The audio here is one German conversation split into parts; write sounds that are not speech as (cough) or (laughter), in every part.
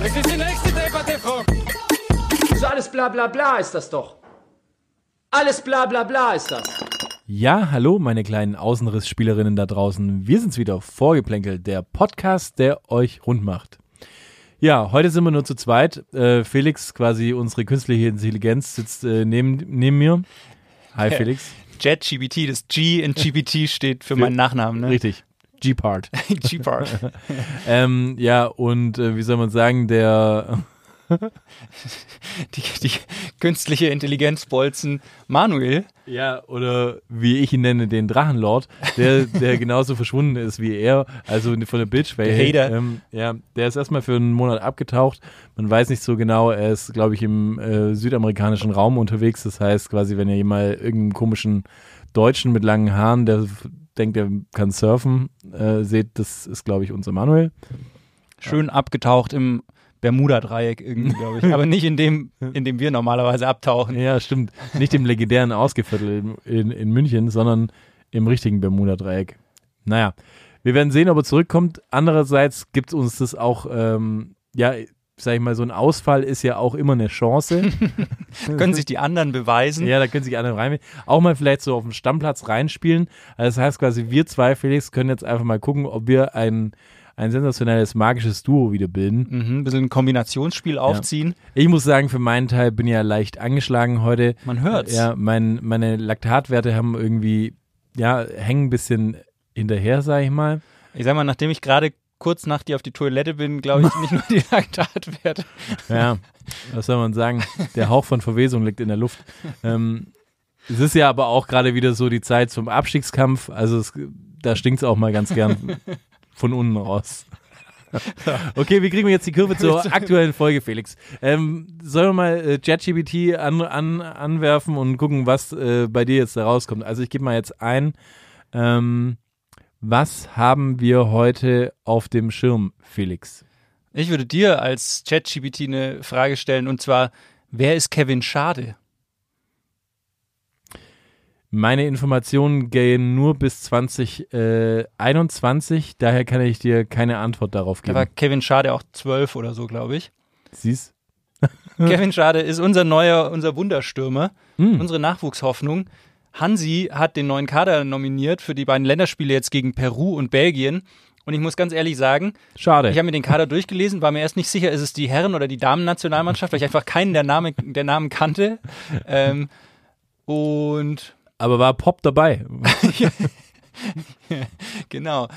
Das ist die nächste Debatte, Frau. So alles bla bla bla ist das doch. Alles bla bla bla ist das. Ja, hallo, meine kleinen Außenrissspielerinnen da draußen. Wir sind's wieder, Vorgeplänkel, der Podcast, der euch rund macht. Ja, heute sind wir nur zu zweit. Äh, Felix, quasi unsere künstliche Intelligenz, sitzt äh, neben, neben mir. Hi, (laughs) Felix. JetGBT, das G in GPT steht für meinen Nachnamen, ne? Richtig. G-Part. (laughs) G-Part. (laughs) ähm, ja, und äh, wie soll man sagen, der. (laughs) Die, die künstliche Intelligenzbolzen Manuel. Ja, oder wie ich ihn nenne, den Drachenlord, der, der genauso verschwunden ist wie er, also von der Bildschwelle. Der Hater. Ähm, ja, der ist erstmal für einen Monat abgetaucht. Man weiß nicht so genau, er ist, glaube ich, im äh, südamerikanischen Raum unterwegs. Das heißt, quasi, wenn ihr mal irgendeinen komischen Deutschen mit langen Haaren, der denkt, er kann surfen, äh, seht, das ist, glaube ich, unser Manuel. Schön abgetaucht im Bermuda-Dreieck irgendwie, glaube ich. Aber nicht in dem, (laughs) in dem wir normalerweise abtauchen. Ja, stimmt. Nicht im legendären Ausgeviertel in, in, in München, sondern im richtigen Bermuda-Dreieck. Naja, wir werden sehen, ob er zurückkommt. Andererseits gibt uns das auch, ähm, ja, sag ich mal, so ein Ausfall ist ja auch immer eine Chance. (laughs) Können sich die anderen beweisen. ja, da können sich andere rein. Auch mal vielleicht so auf dem Stammplatz reinspielen. Also das heißt quasi, wir zwei, Felix, können jetzt einfach mal gucken, ob wir ein, ein sensationelles magisches Duo wieder bilden. Mhm, ein bisschen ein Kombinationsspiel aufziehen. Ich muss sagen, für meinen Teil bin ich ja leicht angeschlagen heute. Man hört's. Ja, mein, meine Laktatwerte haben irgendwie, ja, hängen ein bisschen hinterher, sag ich mal. Ich sag mal, nachdem ich gerade kurz nach dir auf die Toilette bin, glaube ich, (laughs) nicht nur die Laktatwerte. Ja, was soll man sagen? Der Hauch von Verwesung liegt in der Luft. Ähm, es ist ja aber auch gerade wieder so die Zeit zum Abstiegskampf. Also es, da stinkt es auch mal ganz gern von unten raus. Okay, wie kriegen wir jetzt die Kurve zur aktuellen Folge, Felix? Ähm, sollen wir mal äh, JetGPT an, an, anwerfen und gucken, was äh, bei dir jetzt da rauskommt? Also ich gebe mal jetzt ein, ähm, was haben wir heute auf dem Schirm, Felix? Ich würde dir als ChatGPT eine Frage stellen und zwar, wer ist Kevin Schade? Meine Informationen gehen nur bis 2021, daher kann ich dir keine Antwort darauf Da war geben. Kevin Schade auch zwölf oder so, glaube ich. Siehst? (laughs) Kevin Schade ist unser neuer, unser Wunderstürmer, Hm. unsere Nachwuchshoffnung. Hansi hat den neuen Kader nominiert für die beiden Länderspiele jetzt gegen Peru und Belgien. Und ich muss ganz ehrlich sagen, Schade. ich habe mir den Kader durchgelesen, war mir erst nicht sicher, ist es die Herren- oder die Damen-Nationalmannschaft, weil ich einfach keinen der, Name, der Namen kannte. Ähm, und Aber war Pop dabei? (laughs) Genau.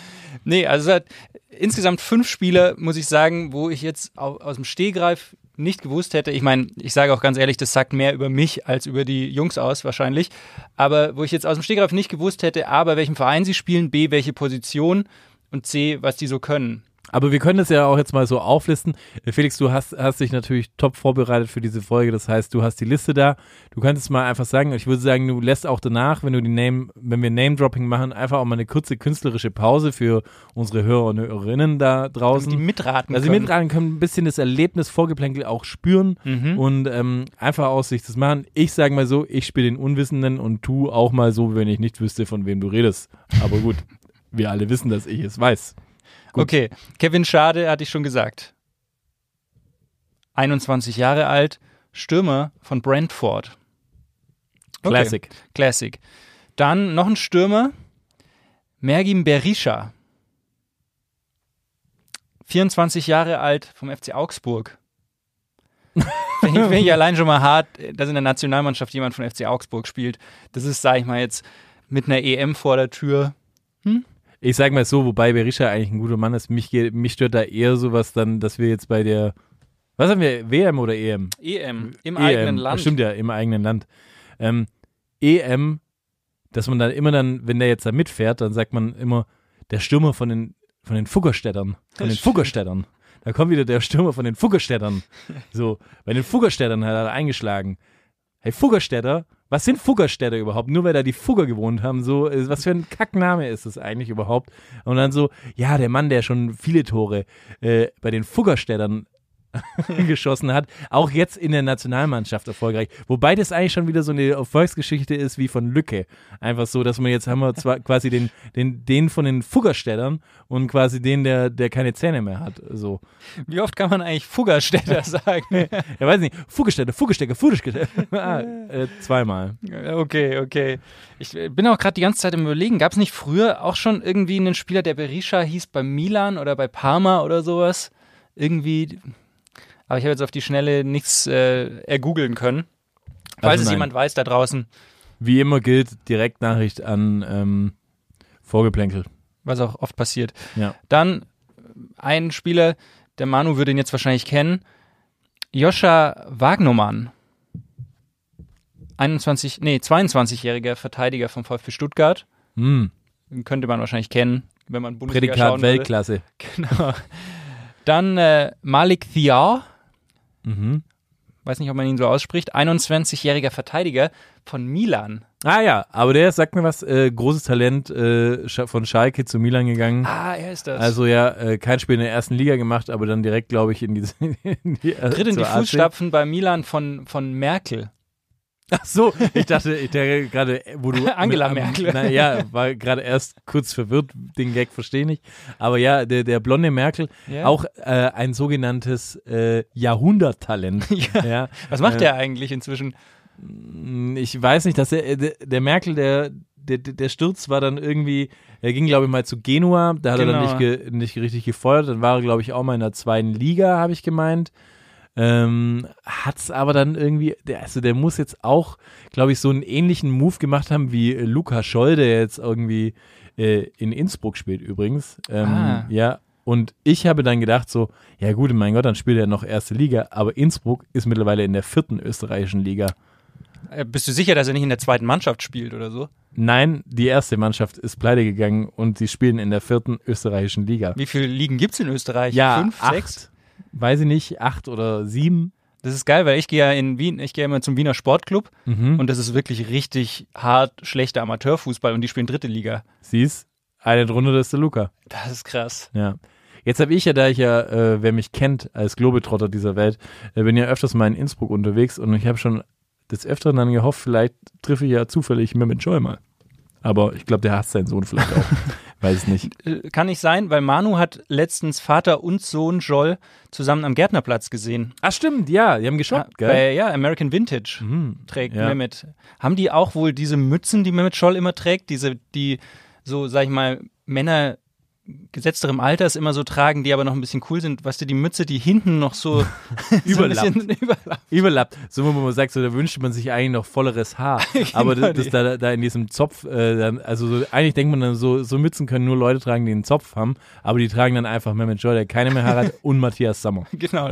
Nee, also es hat insgesamt fünf Spieler, muss ich sagen, wo ich jetzt au- aus dem Stehgreif nicht gewusst hätte. Ich meine, ich sage auch ganz ehrlich, das sagt mehr über mich als über die Jungs aus wahrscheinlich. Aber wo ich jetzt aus dem Stehgreif nicht gewusst hätte, A, bei welchem Verein sie spielen, B, welche Position und C, was die so können. Aber wir können das ja auch jetzt mal so auflisten. Felix, du hast, hast dich natürlich top vorbereitet für diese Folge. Das heißt, du hast die Liste da. Du könntest mal einfach sagen, ich würde sagen, du lässt auch danach, wenn du die Name, wenn wir Name-Dropping machen, einfach auch mal eine kurze künstlerische Pause für unsere Hörer und Hörerinnen da draußen. Die mitraten Also die können. mitraten können ein bisschen das Erlebnis Vorgeplänkel auch spüren Mhm. und ähm, einfach aus sich das machen. Ich sage mal so, ich spiele den Unwissenden und tu auch mal so, wenn ich nicht wüsste, von wem du redest. Aber gut, wir alle wissen, dass ich es weiß. Gut. Okay, Kevin Schade hatte ich schon gesagt. 21 Jahre alt, Stürmer von Brentford. Okay. Classic. Classic. Dann noch ein Stürmer, Mergim Berisha. 24 Jahre alt vom FC Augsburg. (laughs) Finde ich, allein schon mal hart, dass in der Nationalmannschaft jemand von FC Augsburg spielt. Das ist, sage ich mal jetzt, mit einer EM vor der Tür. Ich sage mal so, wobei Berisha eigentlich ein guter Mann ist. Mich, mich stört da eher sowas dann, dass wir jetzt bei der, was haben wir, WM oder EM? EM im EM. eigenen Land. Stimmt ja, im eigenen Land. Ähm, EM, dass man dann immer dann, wenn der jetzt da mitfährt, dann sagt man immer, der Stürmer von den, von den Fuggerstädtern. Von den. Fuggerstädtern. da kommt wieder der Stürmer von den Fuggerstädtern. (laughs) So, bei den Fuggerstädtern hat er eingeschlagen. Hey, Fuggerstädter? Was sind Fuggerstädter überhaupt? Nur weil da die Fugger gewohnt haben, so, äh, was für ein Kackname ist das eigentlich überhaupt? Und dann so, ja, der Mann, der schon viele Tore äh, bei den Fuggerstädtern (laughs) (laughs) geschossen hat, auch jetzt in der Nationalmannschaft erfolgreich. Wobei das eigentlich schon wieder so eine Erfolgsgeschichte ist wie von Lücke. Einfach so, dass man jetzt haben wir zwar (laughs) quasi den, den, den von den Fuggerstädtern und quasi den, der, der keine Zähne mehr hat. So. Wie oft kann man eigentlich Fuggerstädter sagen? Ja, weiß nicht. Fuggerstädter, Fuggerstecker, Fuggerstecker. ah, äh, zweimal. okay, okay. Ich äh, bin auch gerade die ganze Zeit im Überlegen. Gab es nicht früher auch schon irgendwie einen Spieler, der Berisha hieß bei Milan oder bei Parma oder sowas? Irgendwie. Aber ich habe jetzt auf die Schnelle nichts äh, ergoogeln können. Falls Also es jemand weiß da draußen, Wie immer gilt Direktnachricht an ähm, Vorgeplänkel. was auch oft passiert. Ja. Dann ein Spieler, der Manu würde ihn jetzt wahrscheinlich kennen. Joscha Wagnermann. 21, nee, 22-jähriger Verteidiger vom VfB Stuttgart. Hm. Den könnte man wahrscheinlich kennen, wenn man Bundesliga Prädikat. Weltklasse. (laughs) Genau. Dann äh, Malik Thiar, Mhm. weiß nicht, ob man ihn so ausspricht, 21-jähriger Verteidiger von Milan. Ah ja, aber der sagt mir was, äh, großes Talent äh, von Schalke zu Milan gegangen. Ah, er ist das. Also ja, äh, kein Spiel in der ersten Liga gemacht, aber dann direkt, glaube ich, in die, (laughs) in die, äh, tritt in die AC. Fußstapfen bei Milan von, von Merkel. Ach so, ich dachte, ich dachte gerade, wo du (laughs) Angela mit- Merkel. Na, ja, war gerade erst kurz verwirrt, den Gag verstehe ich nicht. Aber ja, der, der blonde Merkel, Ja. auch äh, ein sogenanntes äh, Jahrhunderttalent. (laughs) Ja. ja. Was macht Äh, er eigentlich inzwischen? Ich weiß nicht, dass er, der, der Merkel, der, der, der Sturz war dann irgendwie, er ging, glaube ich, mal zu Genua, da hat er dann Genau. nicht, ge, nicht richtig gefeuert, dann war er, glaube ich, auch mal in der zweiten Liga, habe ich gemeint. Ähm, hat's aber dann irgendwie, der, also der muss jetzt auch, glaube ich, so einen ähnlichen Move gemacht haben wie äh, Luca Scholl, der jetzt irgendwie äh, in Innsbruck spielt übrigens. Ähm, Ah. Ja, und ich habe dann gedacht so, ja gut, mein Gott, dann spielt er noch erste Liga, aber Innsbruck ist mittlerweile in der vierten österreichischen Liga. Äh, Bist du sicher, dass er nicht in der zweiten Mannschaft spielt oder so? Nein, die erste Mannschaft ist pleite gegangen und sie spielen in der vierten österreichischen Liga. Wie viele Ligen gibt es in Österreich? Ja, Fünf, acht. sechs? Weiß ich nicht, acht oder sieben. Das ist geil, weil ich gehe ja in Wien, ich gehe immer zum Wiener Sportclub Mhm. und das ist wirklich richtig hart schlechter Amateurfußball und die spielen dritte Liga. Siehst, eine drunter ist der Luca. Das ist krass. Ja. Jetzt habe ich ja, da ich ja, äh, wer mich kennt als Globetrotter dieser Welt, äh, bin ja öfters mal in Innsbruck unterwegs und ich habe schon des Öfteren dann gehofft, vielleicht treffe ich ja zufällig Mehmet Scholl mal. Aber ich glaube, der hasst seinen Sohn vielleicht auch. (laughs) Weiß nicht. Äh, Kann nicht sein, weil Manu hat letztens Vater und Sohn Joel zusammen am Gärtnerplatz gesehen. Ach stimmt, ja, die haben geshoppt, gell? Bei, ja, American Vintage trägt ja. Mehmet. Haben die auch wohl diese Mützen, die Mehmet Scholl immer trägt, diese, die so, sag ich mal, Männer gesetzterem Alters immer so tragen, die aber noch ein bisschen cool sind. Weißt du, die Mütze, die hinten noch so, (laughs) so (laughs) Überlappt. bisschen (laughs) überlappt. Überlappt. So, wo man sagt, so, da wünscht man sich eigentlich noch volleres Haar. Aber das, das da, da in diesem Zopf, äh, dann, also so, eigentlich denkt man dann so, so Mützen können nur Leute tragen, die einen Zopf haben, aber die tragen dann einfach Mehmet Joy, der keine mehr Haare hat, und Matthias Sammer. Genau.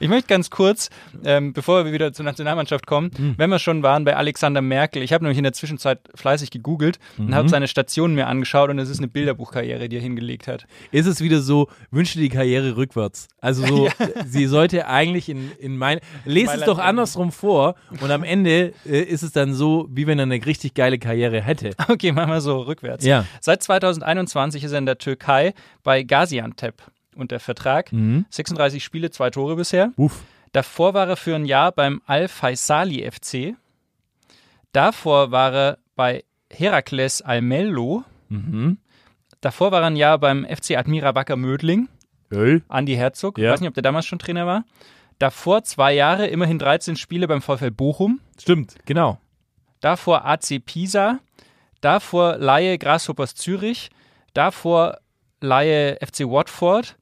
Ich möchte ganz kurz, ähm, bevor wir wieder zur Nationalmannschaft kommen, Hm. wenn wir schon waren bei Alexander Merkel, ich habe nämlich in der Zwischenzeit fleißig gegoogelt Mhm. und habe seine Stationen mir angeschaut und es ist eine Bilderbuchkarriere, die er hingelegt hat. Ist es wieder so, wünsche die Karriere rückwärts. Also so, (laughs) sie sollte eigentlich in, in mein, lest es doch andersrum vor und am Ende äh, ist es dann so, wie wenn er eine richtig geile Karriere hätte. (laughs) Okay, machen wir so rückwärts. Ja. Seit 2021 ist er in der Türkei bei Gaziantep unter Vertrag. Mhm. 36 Spiele, zwei Tore bisher. Uff. Davor war er für ein Jahr beim Al-Faisali FC. Davor war er bei Herakles Almelo. Mhm. Davor war er ein Jahr beim FC Admira Wacker Mödling. Öl. Andi Herzog. Ja. Weiß nicht, ob der damals schon Trainer war. Davor zwei Jahre, immerhin 13 Spiele beim VfL Bochum. Stimmt, genau. Davor AC Pisa. Davor Laie Grasshoppers Zürich. Davor Laie FC Watford.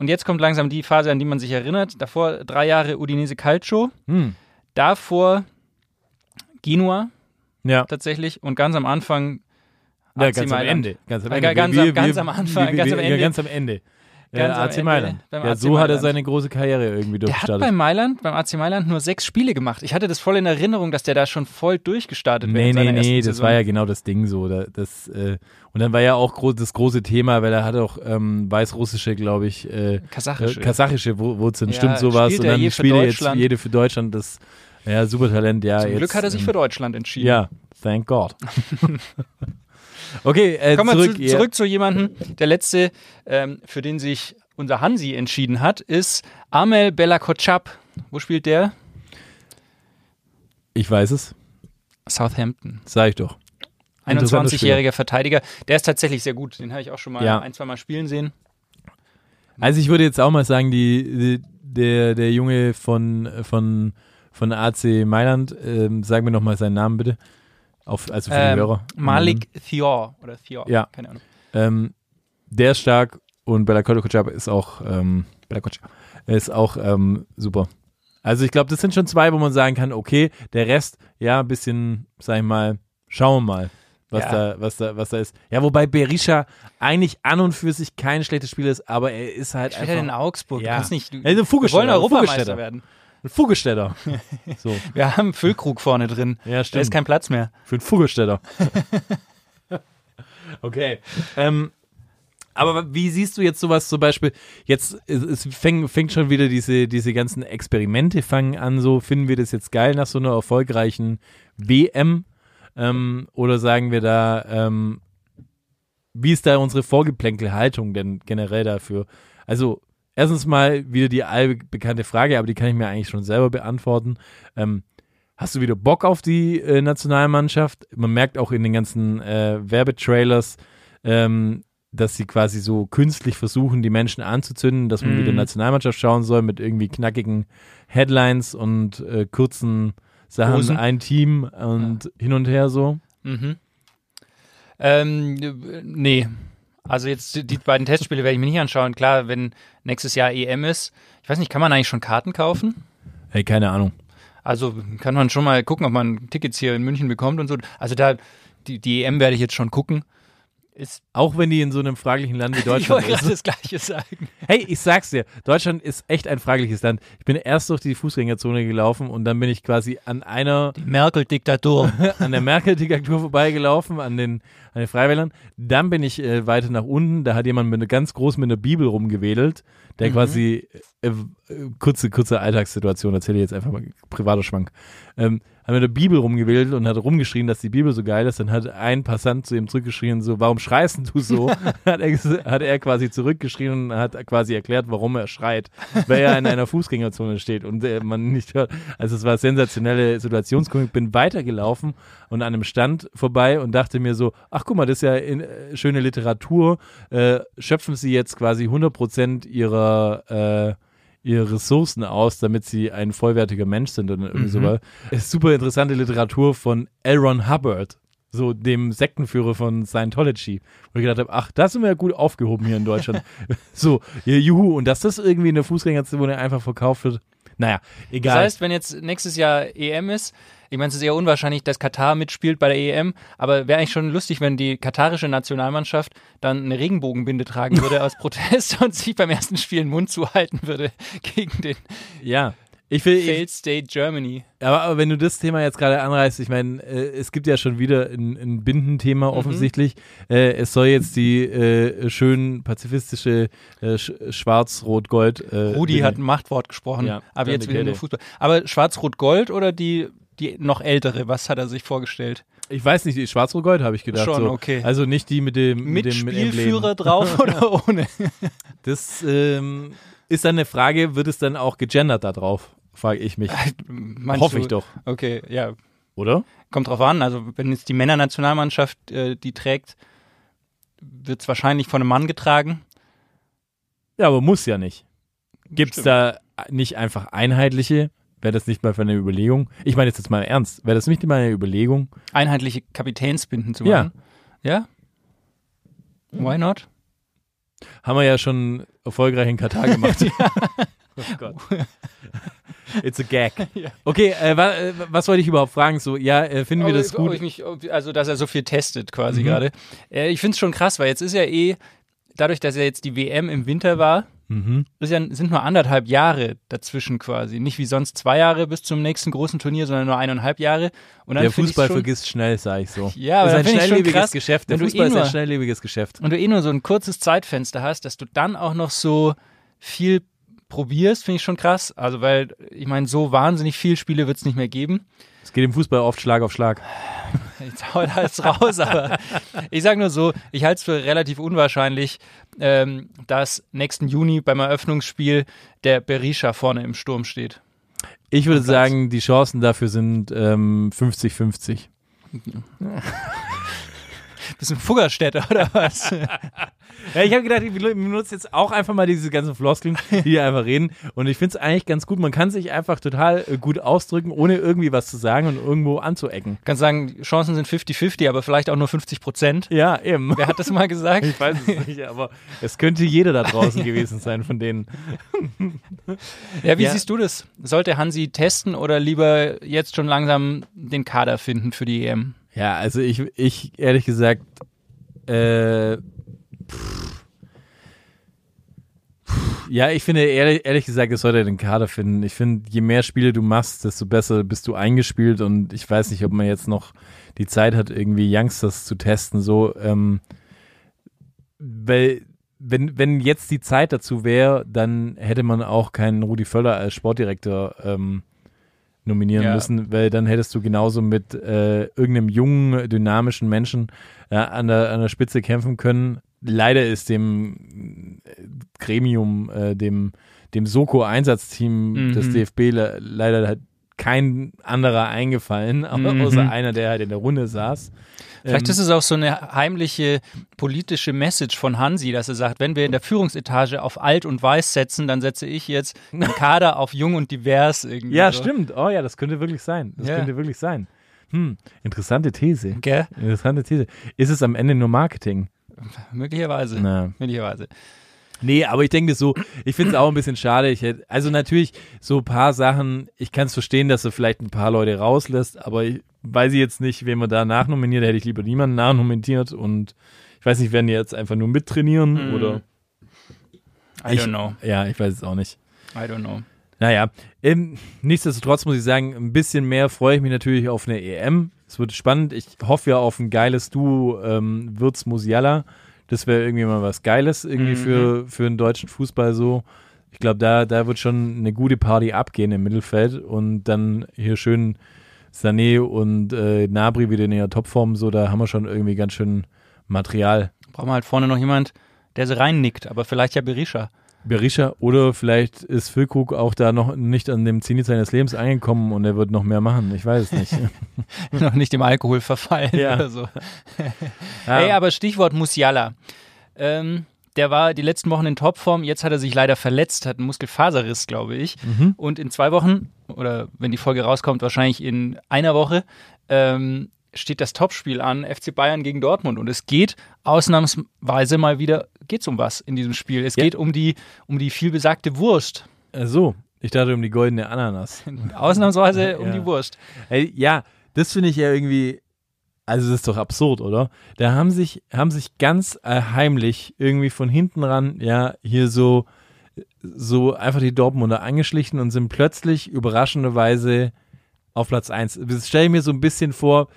Und jetzt kommt langsam die Phase, an die man sich erinnert. Davor drei Jahre Udinese Calcio. Hm. Davor Genua Ja. tatsächlich. Und ganz am Anfang Ja, ganz am. Ende. Ganz am Ende. ganz am- ganz am Anfang, ganz am ja, Ende. ganz am Ende. Ganz am AC Mailand. beim Ja, AC so hat er Mailand. seine große Karriere irgendwie Der hat durchgestartet. beim Mailand, beim AC Mailand nur sechs Spiele gemacht. Ich hatte das voll in Erinnerung, dass der da schon voll durchgestartet wäre. Nee, seiner nee, ersten nee, das Saison. war ja genau das Ding so. Da, das, äh, und dann war ja auch gro das große Thema, weil er hat auch ähm, weißrussische, glaube ich, äh, Kasachische. äh, kasachische Wu- Wurzeln, Ja, stimmt sowas. Und dann spielt er jetzt jede für Deutschland. Das, ja, super Talent, ja. Zum jetzt, Glück hat er sich ähm, für Deutschland entschieden. Ja, thank God. (laughs) okay, äh, Kommen wir zurück. zu, ja. zurück zu jemandem. Der letzte, ähm, für den sich unser Hansi entschieden hat, ist Amel Bellakotschap. Wo spielt der? Ich weiß es, Southampton. sag ich doch. Interessanter Spieler. 21-jähriger Verteidiger. Der ist tatsächlich sehr gut. Den habe ich auch schon mal Ja. ein, zwei Mal spielen sehen. Also ich würde jetzt auch mal sagen, die, die der, der Junge von, von, von AC Mailand, ähm, sag mir nochmal seinen Namen bitte. Auf, also für die Ähm, Hörer. Malik Thior oder Thior. Ja. Keine Ahnung. Ähm, der ist stark und Bella Kotschap ist auch, ähm, Bella Kotschap ist auch ähm, super. Also ich glaube, das sind schon zwei, wo man sagen kann, okay, der Rest, ja, ein bisschen, sag ich mal, schauen wir mal, was Ja. da, was da, was da ist. Ja, wobei Berisha eigentlich an und für sich kein schlechtes Spieler ist, aber er ist halt Spielt er in einfach Augsburg? Ja. Du kannst nicht. Du, Er ist ein wir wollen Europameister werden. Ein Vogelstädter. (laughs) so, Wir haben Füllkrug vorne drin. ja, Da stimmt. ist kein Platz mehr. Für einen Vogelstädter. (laughs) okay. Ähm, aber wie siehst du jetzt sowas zum Beispiel, jetzt es, fängt, fängt schon wieder diese, diese ganzen Experimente fangen an, so finden wir das jetzt geil nach so einer erfolgreichen WM ähm, oder sagen wir da, ähm, wie ist da unsere Vorgeplänkelhaltung denn generell dafür? Also erstens mal wieder die allbekannte Frage, aber die kann ich mir eigentlich schon selber beantworten. Ähm, Hast du wieder Bock auf die äh, Nationalmannschaft? Man merkt auch in den ganzen äh, Werbetrailers, ähm, dass sie quasi so künstlich versuchen, die Menschen anzuzünden, dass man Mhm. wieder Nationalmannschaft schauen soll mit irgendwie knackigen Headlines und äh, kurzen Sachen, Hosen. ein Team und hin und her so. Mhm. Ähm, äh, nee. Also jetzt die- beiden Testspiele werde ich mir nicht anschauen. Klar, wenn nächstes Jahr EM ist. Ich weiß nicht, kann man eigentlich schon Karten kaufen? Hey, keine Ahnung. Also kann man schon mal gucken, ob man Tickets hier in München bekommt und so. Also da, die, die EM werde ich jetzt schon gucken. Ist, Auch wenn die in so einem fraglichen Land wie (laughs) ich Deutschland wollte gerade ist. das Gleiche sagen. Hey, ich sag's dir, Deutschland ist echt ein fragliches Land. Ich bin erst durch die Fußgängerzone gelaufen und dann bin ich quasi an einer Merkel-Diktatur. (laughs) an der Merkel-Diktatur vorbeigelaufen, an den, an den Freiwählern. Dann bin ich äh, weiter nach unten. Da hat jemand mit, ganz groß mit einer Bibel rumgewedelt, der quasi, äh, äh, kurze, kurze Alltagssituation, erzähle ich jetzt einfach mal, privater Schwank. Ähm, hat mit der Bibel rumgewedelt und hat rumgeschrien, dass die Bibel so geil ist. Dann hat ein Passant zu ihm zurückgeschrien, so, warum schreist du so? (laughs) hat, er, hat er quasi zurückgeschrien und hat quasi erklärt, warum er schreit, weil er in einer Fußgängerzone steht und äh, man nicht hört. Also es war sensationelle Situationskomik. Bin weitergelaufen und an einem Stand vorbei und dachte mir so, ach guck mal, das ist ja in, äh, schöne Literatur. Äh, schöpfen Sie jetzt quasi 100% ihrer äh, ihre Ressourcen aus, damit sie ein vollwertiger Mensch sind oder irgendwie sowas. Es ist super interessante Literatur von L. Ron Hubbard, so dem Sektenführer von Scientology, wo ich gedacht habe, ach, da sind wir ja gut aufgehoben hier in Deutschland. (laughs) so, ja, juhu, und dass das irgendwie in der Fußgängerzone einfach verkauft wird, naja, egal. Das heißt, wenn jetzt nächstes Jahr EM ist, ich meine, es ist eher unwahrscheinlich, dass Katar mitspielt bei der EM, aber wäre eigentlich schon lustig, wenn die katarische Nationalmannschaft dann eine Regenbogenbinde tragen würde aus (laughs) Protest und sich beim ersten Spiel den Mund zuhalten würde gegen den ja, ich will, ich, Failed State Germany. Aber, aber wenn du das Thema jetzt gerade anreißt, ich meine, äh, es gibt ja schon wieder ein, ein Bindenthema offensichtlich. Äh, es soll jetzt die äh, schön pazifistische äh, Sch Schwarz-Rot-Gold. Äh, Rudi Binde- hat ein Machtwort gesprochen, Ja, aber jetzt wieder nur. Fußball. Aber Schwarz-Rot-Gold oder die, die noch ältere, was hat er sich vorgestellt? Ich weiß nicht, die Schwarz-Rot-Gold habe ich gedacht. Schon, so. okay. Also nicht die mit dem Mit mit dem mit Spielführer Emblem. drauf (laughs) oder ohne? Das ähm, ist dann eine Frage, wird es dann auch gegendert da drauf? Frage ich mich. (laughs) Meinst Hoffe du- ich doch, Okay, ja, oder? Kommt drauf an. Also, wenn jetzt die Männernationalmannschaft äh, die trägt, wird es wahrscheinlich von einem Mann getragen. Ja, aber muss ja nicht. Gibt es da nicht einfach einheitliche? Wäre das nicht mal für eine Überlegung? Ich meine jetzt, jetzt mal ernst. Wäre das nicht mal eine Überlegung? Einheitliche Kapitänsbinden zu Ja. machen. Ja? Why not? Haben wir ja schon erfolgreich in Katar gemacht. (laughs) oh Gott. (laughs) It's a gag. (laughs) Okay, äh, wa, äh, was wollte ich überhaupt fragen? So, ja, äh, finden wir Ob- das gut? ich mich, ob, also, dass er so viel testet quasi Mhm. gerade. Äh, ich finde es schon krass, weil jetzt ist ja eh dadurch, dass ja jetzt die WM im Winter war, Mhm. ist ja, sind nur anderthalb Jahre dazwischen quasi. Nicht wie sonst zwei Jahre bis zum nächsten großen Turnier, sondern nur eineinhalb Jahre. Und dann Der Fußball schon, vergisst schnell, sag ich so. Ja, aber das ist ein schnelllebiges krass, Geschäft. Der Fußball eh ist ein schnelllebiges Geschäft. Und du eh nur so ein kurzes Zeitfenster hast, dass du dann auch noch so viel probierst, finde ich schon krass. Also, weil, ich meine, so wahnsinnig viel Spiele wird es nicht mehr geben. Es geht im Fußball oft Schlag auf Schlag. (laughs) Jetzt hau da jetzt raus, aber ich sage nur so, ich halte es für relativ unwahrscheinlich, ähm, dass nächsten Juni beim Eröffnungsspiel der Berisha vorne im Sturm steht. Ich würde sagen, die Chancen dafür sind ähm, (laughs) 50-50. Bisschen Fuggerstädter oder was? (laughs) Ja, ich habe gedacht, ich benutze jetzt auch einfach mal diese ganzen Floskeln, die hier einfach reden. Und ich finde es eigentlich ganz gut. Man kann sich einfach total äh, gut ausdrücken, ohne irgendwie was zu sagen und irgendwo anzuecken. Kannst sagen, Chancen sind 50-50, aber vielleicht auch nur 50 Prozent. Ja, eben. Wer hat das mal gesagt? Ich weiß es nicht, aber es könnte jeder da draußen gewesen sein von denen. (laughs) Ja, wie Ja. siehst du das? Sollte Hansi testen oder lieber jetzt schon langsam den Kader finden für die EM? Ja, also ich, ich ehrlich gesagt, äh, pff, ja, ich finde ehrlich, ehrlich gesagt, es sollte den Kader finden. Ich finde, je mehr Spiele du machst, desto besser bist du eingespielt und ich weiß nicht, ob man jetzt noch die Zeit hat, irgendwie Youngsters zu testen, so, ähm, weil wenn, wenn jetzt die Zeit dazu wäre, dann hätte man auch keinen Rudi Völler als Sportdirektor ähm, nominieren Ja. müssen, weil dann hättest du genauso mit äh, irgendeinem jungen, dynamischen Menschen ja, an, der, an der Spitze kämpfen können. Leider ist dem äh, Gremium, äh, dem, dem Soko-Einsatzteam Mhm. des DFB le leider halt kein anderer eingefallen, (laughs) Mhm. außer einer, der halt in der Runde saß. Vielleicht Ähm, ist es auch so eine heimliche politische Message von Hansi, dass er sagt, wenn wir in der Führungsetage auf alt und weiß setzen, dann setze ich jetzt den (laughs) Kader auf jung und divers irgendwie. Ja, so. stimmt. Oh ja, das könnte wirklich sein. Das Ja. könnte wirklich sein. Hm, interessante These. Gell? Interessante These. Ist es am Ende nur Marketing? Möglicherweise. Na. Möglicherweise. Nee, aber ich denke so, ich finde es auch ein bisschen schade. Ich hätte, also natürlich so ein paar Sachen, ich kann es verstehen, dass er vielleicht ein paar Leute rauslässt, aber ich weiß jetzt nicht, wen man da nachnominiert, hätte ich lieber niemanden nachnominiert und ich weiß nicht, werden die jetzt einfach nur mittrainieren Mhm. oder I Ich- don't know. ja, ich weiß es auch nicht. I don't know. Naja, ähm, nichtsdestotrotz muss ich sagen, ein bisschen mehr freue ich mich natürlich auf eine EM. Es wird spannend. Ich hoffe ja auf ein geiles Duo ähm, Wirtz Musiala. Das wäre irgendwie mal was Geiles irgendwie Mhm. für, für den deutschen Fußball so. Ich glaube, da, da wird schon eine gute Party abgehen im Mittelfeld und dann hier schön Sané und äh, Nabri wieder in ihrer Topform. So, da haben wir schon irgendwie ganz schön Material. Brauchen wir halt vorne noch jemand, der sie reinnickt, aber vielleicht ja Berisha. Berisha oder vielleicht ist Füllkrug auch da noch nicht an dem Zenit seines Lebens angekommen und er wird noch mehr machen. Ich weiß es nicht. (laughs) noch nicht dem Alkohol verfallen Ja. oder so. (laughs) Ja. Ey, aber Stichwort Musiala. Ähm, der war die letzten Wochen in Topform, jetzt hat er sich leider verletzt, hat einen Muskelfaserriss, glaube ich. Mhm. Und in zwei Wochen, oder wenn die Folge rauskommt, wahrscheinlich in einer Woche, ähm, steht das Topspiel an, FC Bayern gegen Dortmund. Und es geht ausnahmsweise mal wieder, geht's um was in diesem Spiel. Es Ja. geht um die, um die vielbesagte Wurst. Ach so, ich dachte um die goldene Ananas. (laughs) Ausnahmsweise (laughs) um Ja. die Wurst. Ey, ja, das finde ich ja irgendwie, also das ist doch absurd, oder? Da haben sich, haben sich ganz äh, heimlich irgendwie von hinten ran, ja, hier so, so einfach die Dortmunder angeschlichen und sind plötzlich überraschenderweise auf Platz 1. Das stelle ich mir so ein bisschen vor,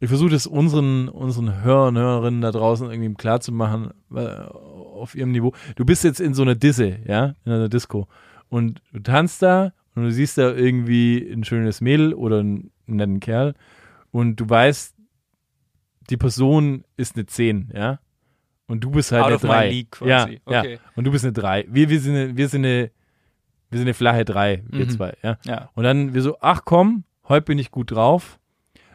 ich versuche das unseren, unseren Hörern, Hörerinnen da draußen irgendwie klar zu machen, äh, auf ihrem Niveau. Du bist jetzt in so einer Disse, ja, in einer Disco. Und du tanzt da und du siehst da irgendwie ein schönes Mädel oder einen netten Kerl und du weißt, die Person ist eine 10, ja. Und du bist halt Out eine of my 3. league ja, quasi. ja. Okay. Und du bist eine 3. Wir, wir, sind eine, wir, sind eine, wir sind eine flache 3, wir Mhm. zwei, ja. Ja. Und dann wir so, ach komm, heute bin ich gut drauf.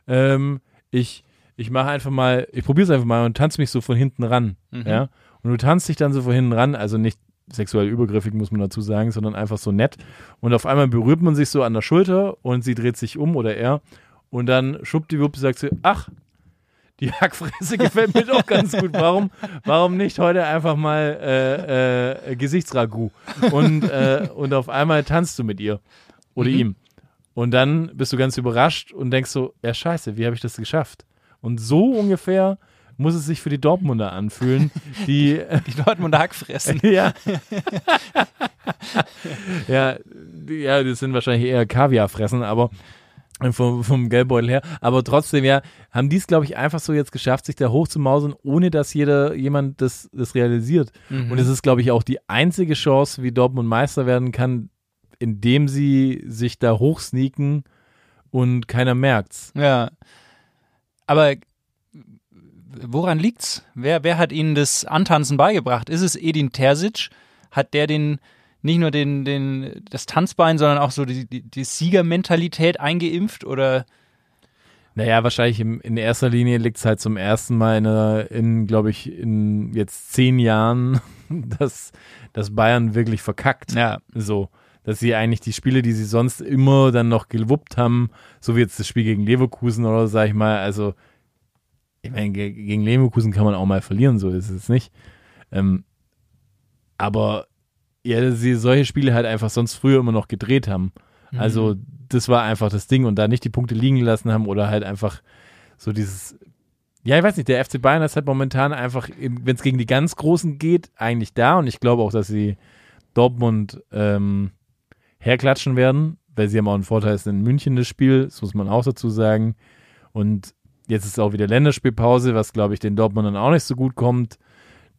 Ähm, ich ich mache einfach mal, ich probiere es einfach mal und tanze mich so von hinten ran. Mhm. Ja? Und du tanzt dich dann so von hinten ran, also nicht sexuell übergriffig, muss man dazu sagen, sondern einfach so nett. Und auf einmal berührt man sich so an der Schulter und sie dreht sich um oder er. Und dann schwuppdiwupp sagt sie, ach, die Hackfresse (laughs) gefällt mir doch ganz gut. Warum, warum nicht heute einfach mal äh, äh, Gesichtsragout? Und, äh, und auf einmal tanzt du mit ihr oder Mhm. ihm. Und dann bist du ganz überrascht und denkst so, ja scheiße, wie habe ich das geschafft? Und so ungefähr muss es sich für die Dortmunder anfühlen, (laughs) die Die Dortmunder Hackfressen. (laughs) ja. ja, die- ja, das sind wahrscheinlich eher Kaviarfressen, aber vom, vom Geldbeutel her. Aber trotzdem, ja, haben die es, glaube ich, einfach so jetzt geschafft, sich da hochzumausern, ohne dass jeder, jemand das, das realisiert. Und es ist, glaube ich, auch die einzige Chance, wie Dortmund Meister werden kann, indem sie sich da hochsneaken und keiner merkt's. Ja. Aber woran liegt's? Wer, wer hat ihnen das Antanzen beigebracht? Ist es Edin Terzic? Hat der den nicht nur den, den, das Tanzbein, sondern auch so die, die, die Siegermentalität eingeimpft? Oder Naja, wahrscheinlich im, in erster Linie liegt es halt zum ersten Mal in, in glaube ich, in jetzt zehn Jahren, (laughs) dass, dass Bayern wirklich verkackt. ja, So, dass sie eigentlich die Spiele, die sie sonst immer dann noch gewuppt haben, so wie jetzt das Spiel gegen Leverkusen oder sag ich mal, also ich meine, ge- gegen Leverkusen kann man auch mal verlieren, so ist es nicht. Ähm, aber ja, dass sie solche Spiele halt einfach sonst früher immer noch gedreht haben. Also das war einfach das Ding und da nicht die Punkte liegen lassen haben oder halt einfach so dieses ja, ich weiß nicht, der FC Bayern ist halt momentan einfach, wenn es gegen die ganz Großen geht, eigentlich da und ich glaube auch, dass sie Dortmund ähm, herklatschen werden, weil sie haben auch einen Vorteil, es ist in München das Spiel, das muss man auch dazu sagen. Und jetzt ist auch wieder Länderspielpause, was glaube ich den Dortmundern auch nicht so gut kommt.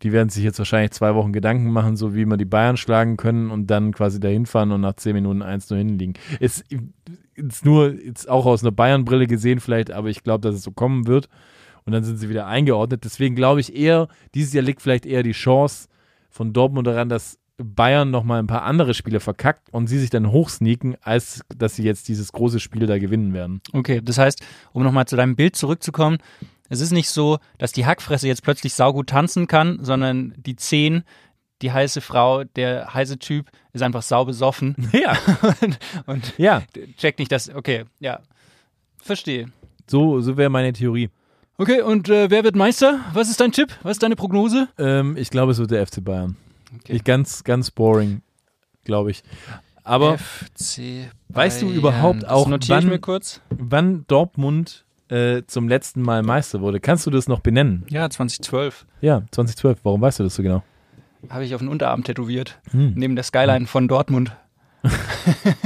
Die werden sich jetzt wahrscheinlich zwei Wochen Gedanken machen, so wie man die Bayern schlagen können und dann quasi dahin fahren und nach zehn Minuten eins nur hinliegen. Ist, ist nur jetzt auch aus einer Bayern-Brille gesehen vielleicht, aber ich glaube, dass es so kommen wird. Und dann sind sie wieder eingeordnet. Deswegen glaube ich eher, dieses Jahr liegt vielleicht eher die Chance von Dortmund daran, dass Bayern noch mal ein paar andere Spiele verkackt und sie sich dann hochsneaken, als dass sie jetzt dieses große Spiel da gewinnen werden. okay. Das heißt, um nochmal zu deinem Bild zurückzukommen, es ist nicht so, dass die Hackfresse jetzt plötzlich saugut tanzen kann, sondern die Zehn, die heiße Frau, der heiße Typ ist einfach sau besoffen (laughs) Ja, und, (laughs) und ja, checkt nicht das. Okay, ja. Verstehe. so, so wäre meine Theorie. Okay, und äh, wer wird Meister? Was ist dein Tipp? Was ist deine Prognose? Ähm, ich glaube, es wird der FC Bayern. Okay. Ich, ganz, ganz boring, glaube ich. Aber FC Weißt du überhaupt auch, wann- wann Dortmund äh, zum letzten Mal Meister wurde, kannst du das noch benennen? Ja, 2012 Ja, 2012. Warum weißt du das so genau? habe ich auf den Unterarm tätowiert, Hm. neben der Skyline von Dortmund. (laughs)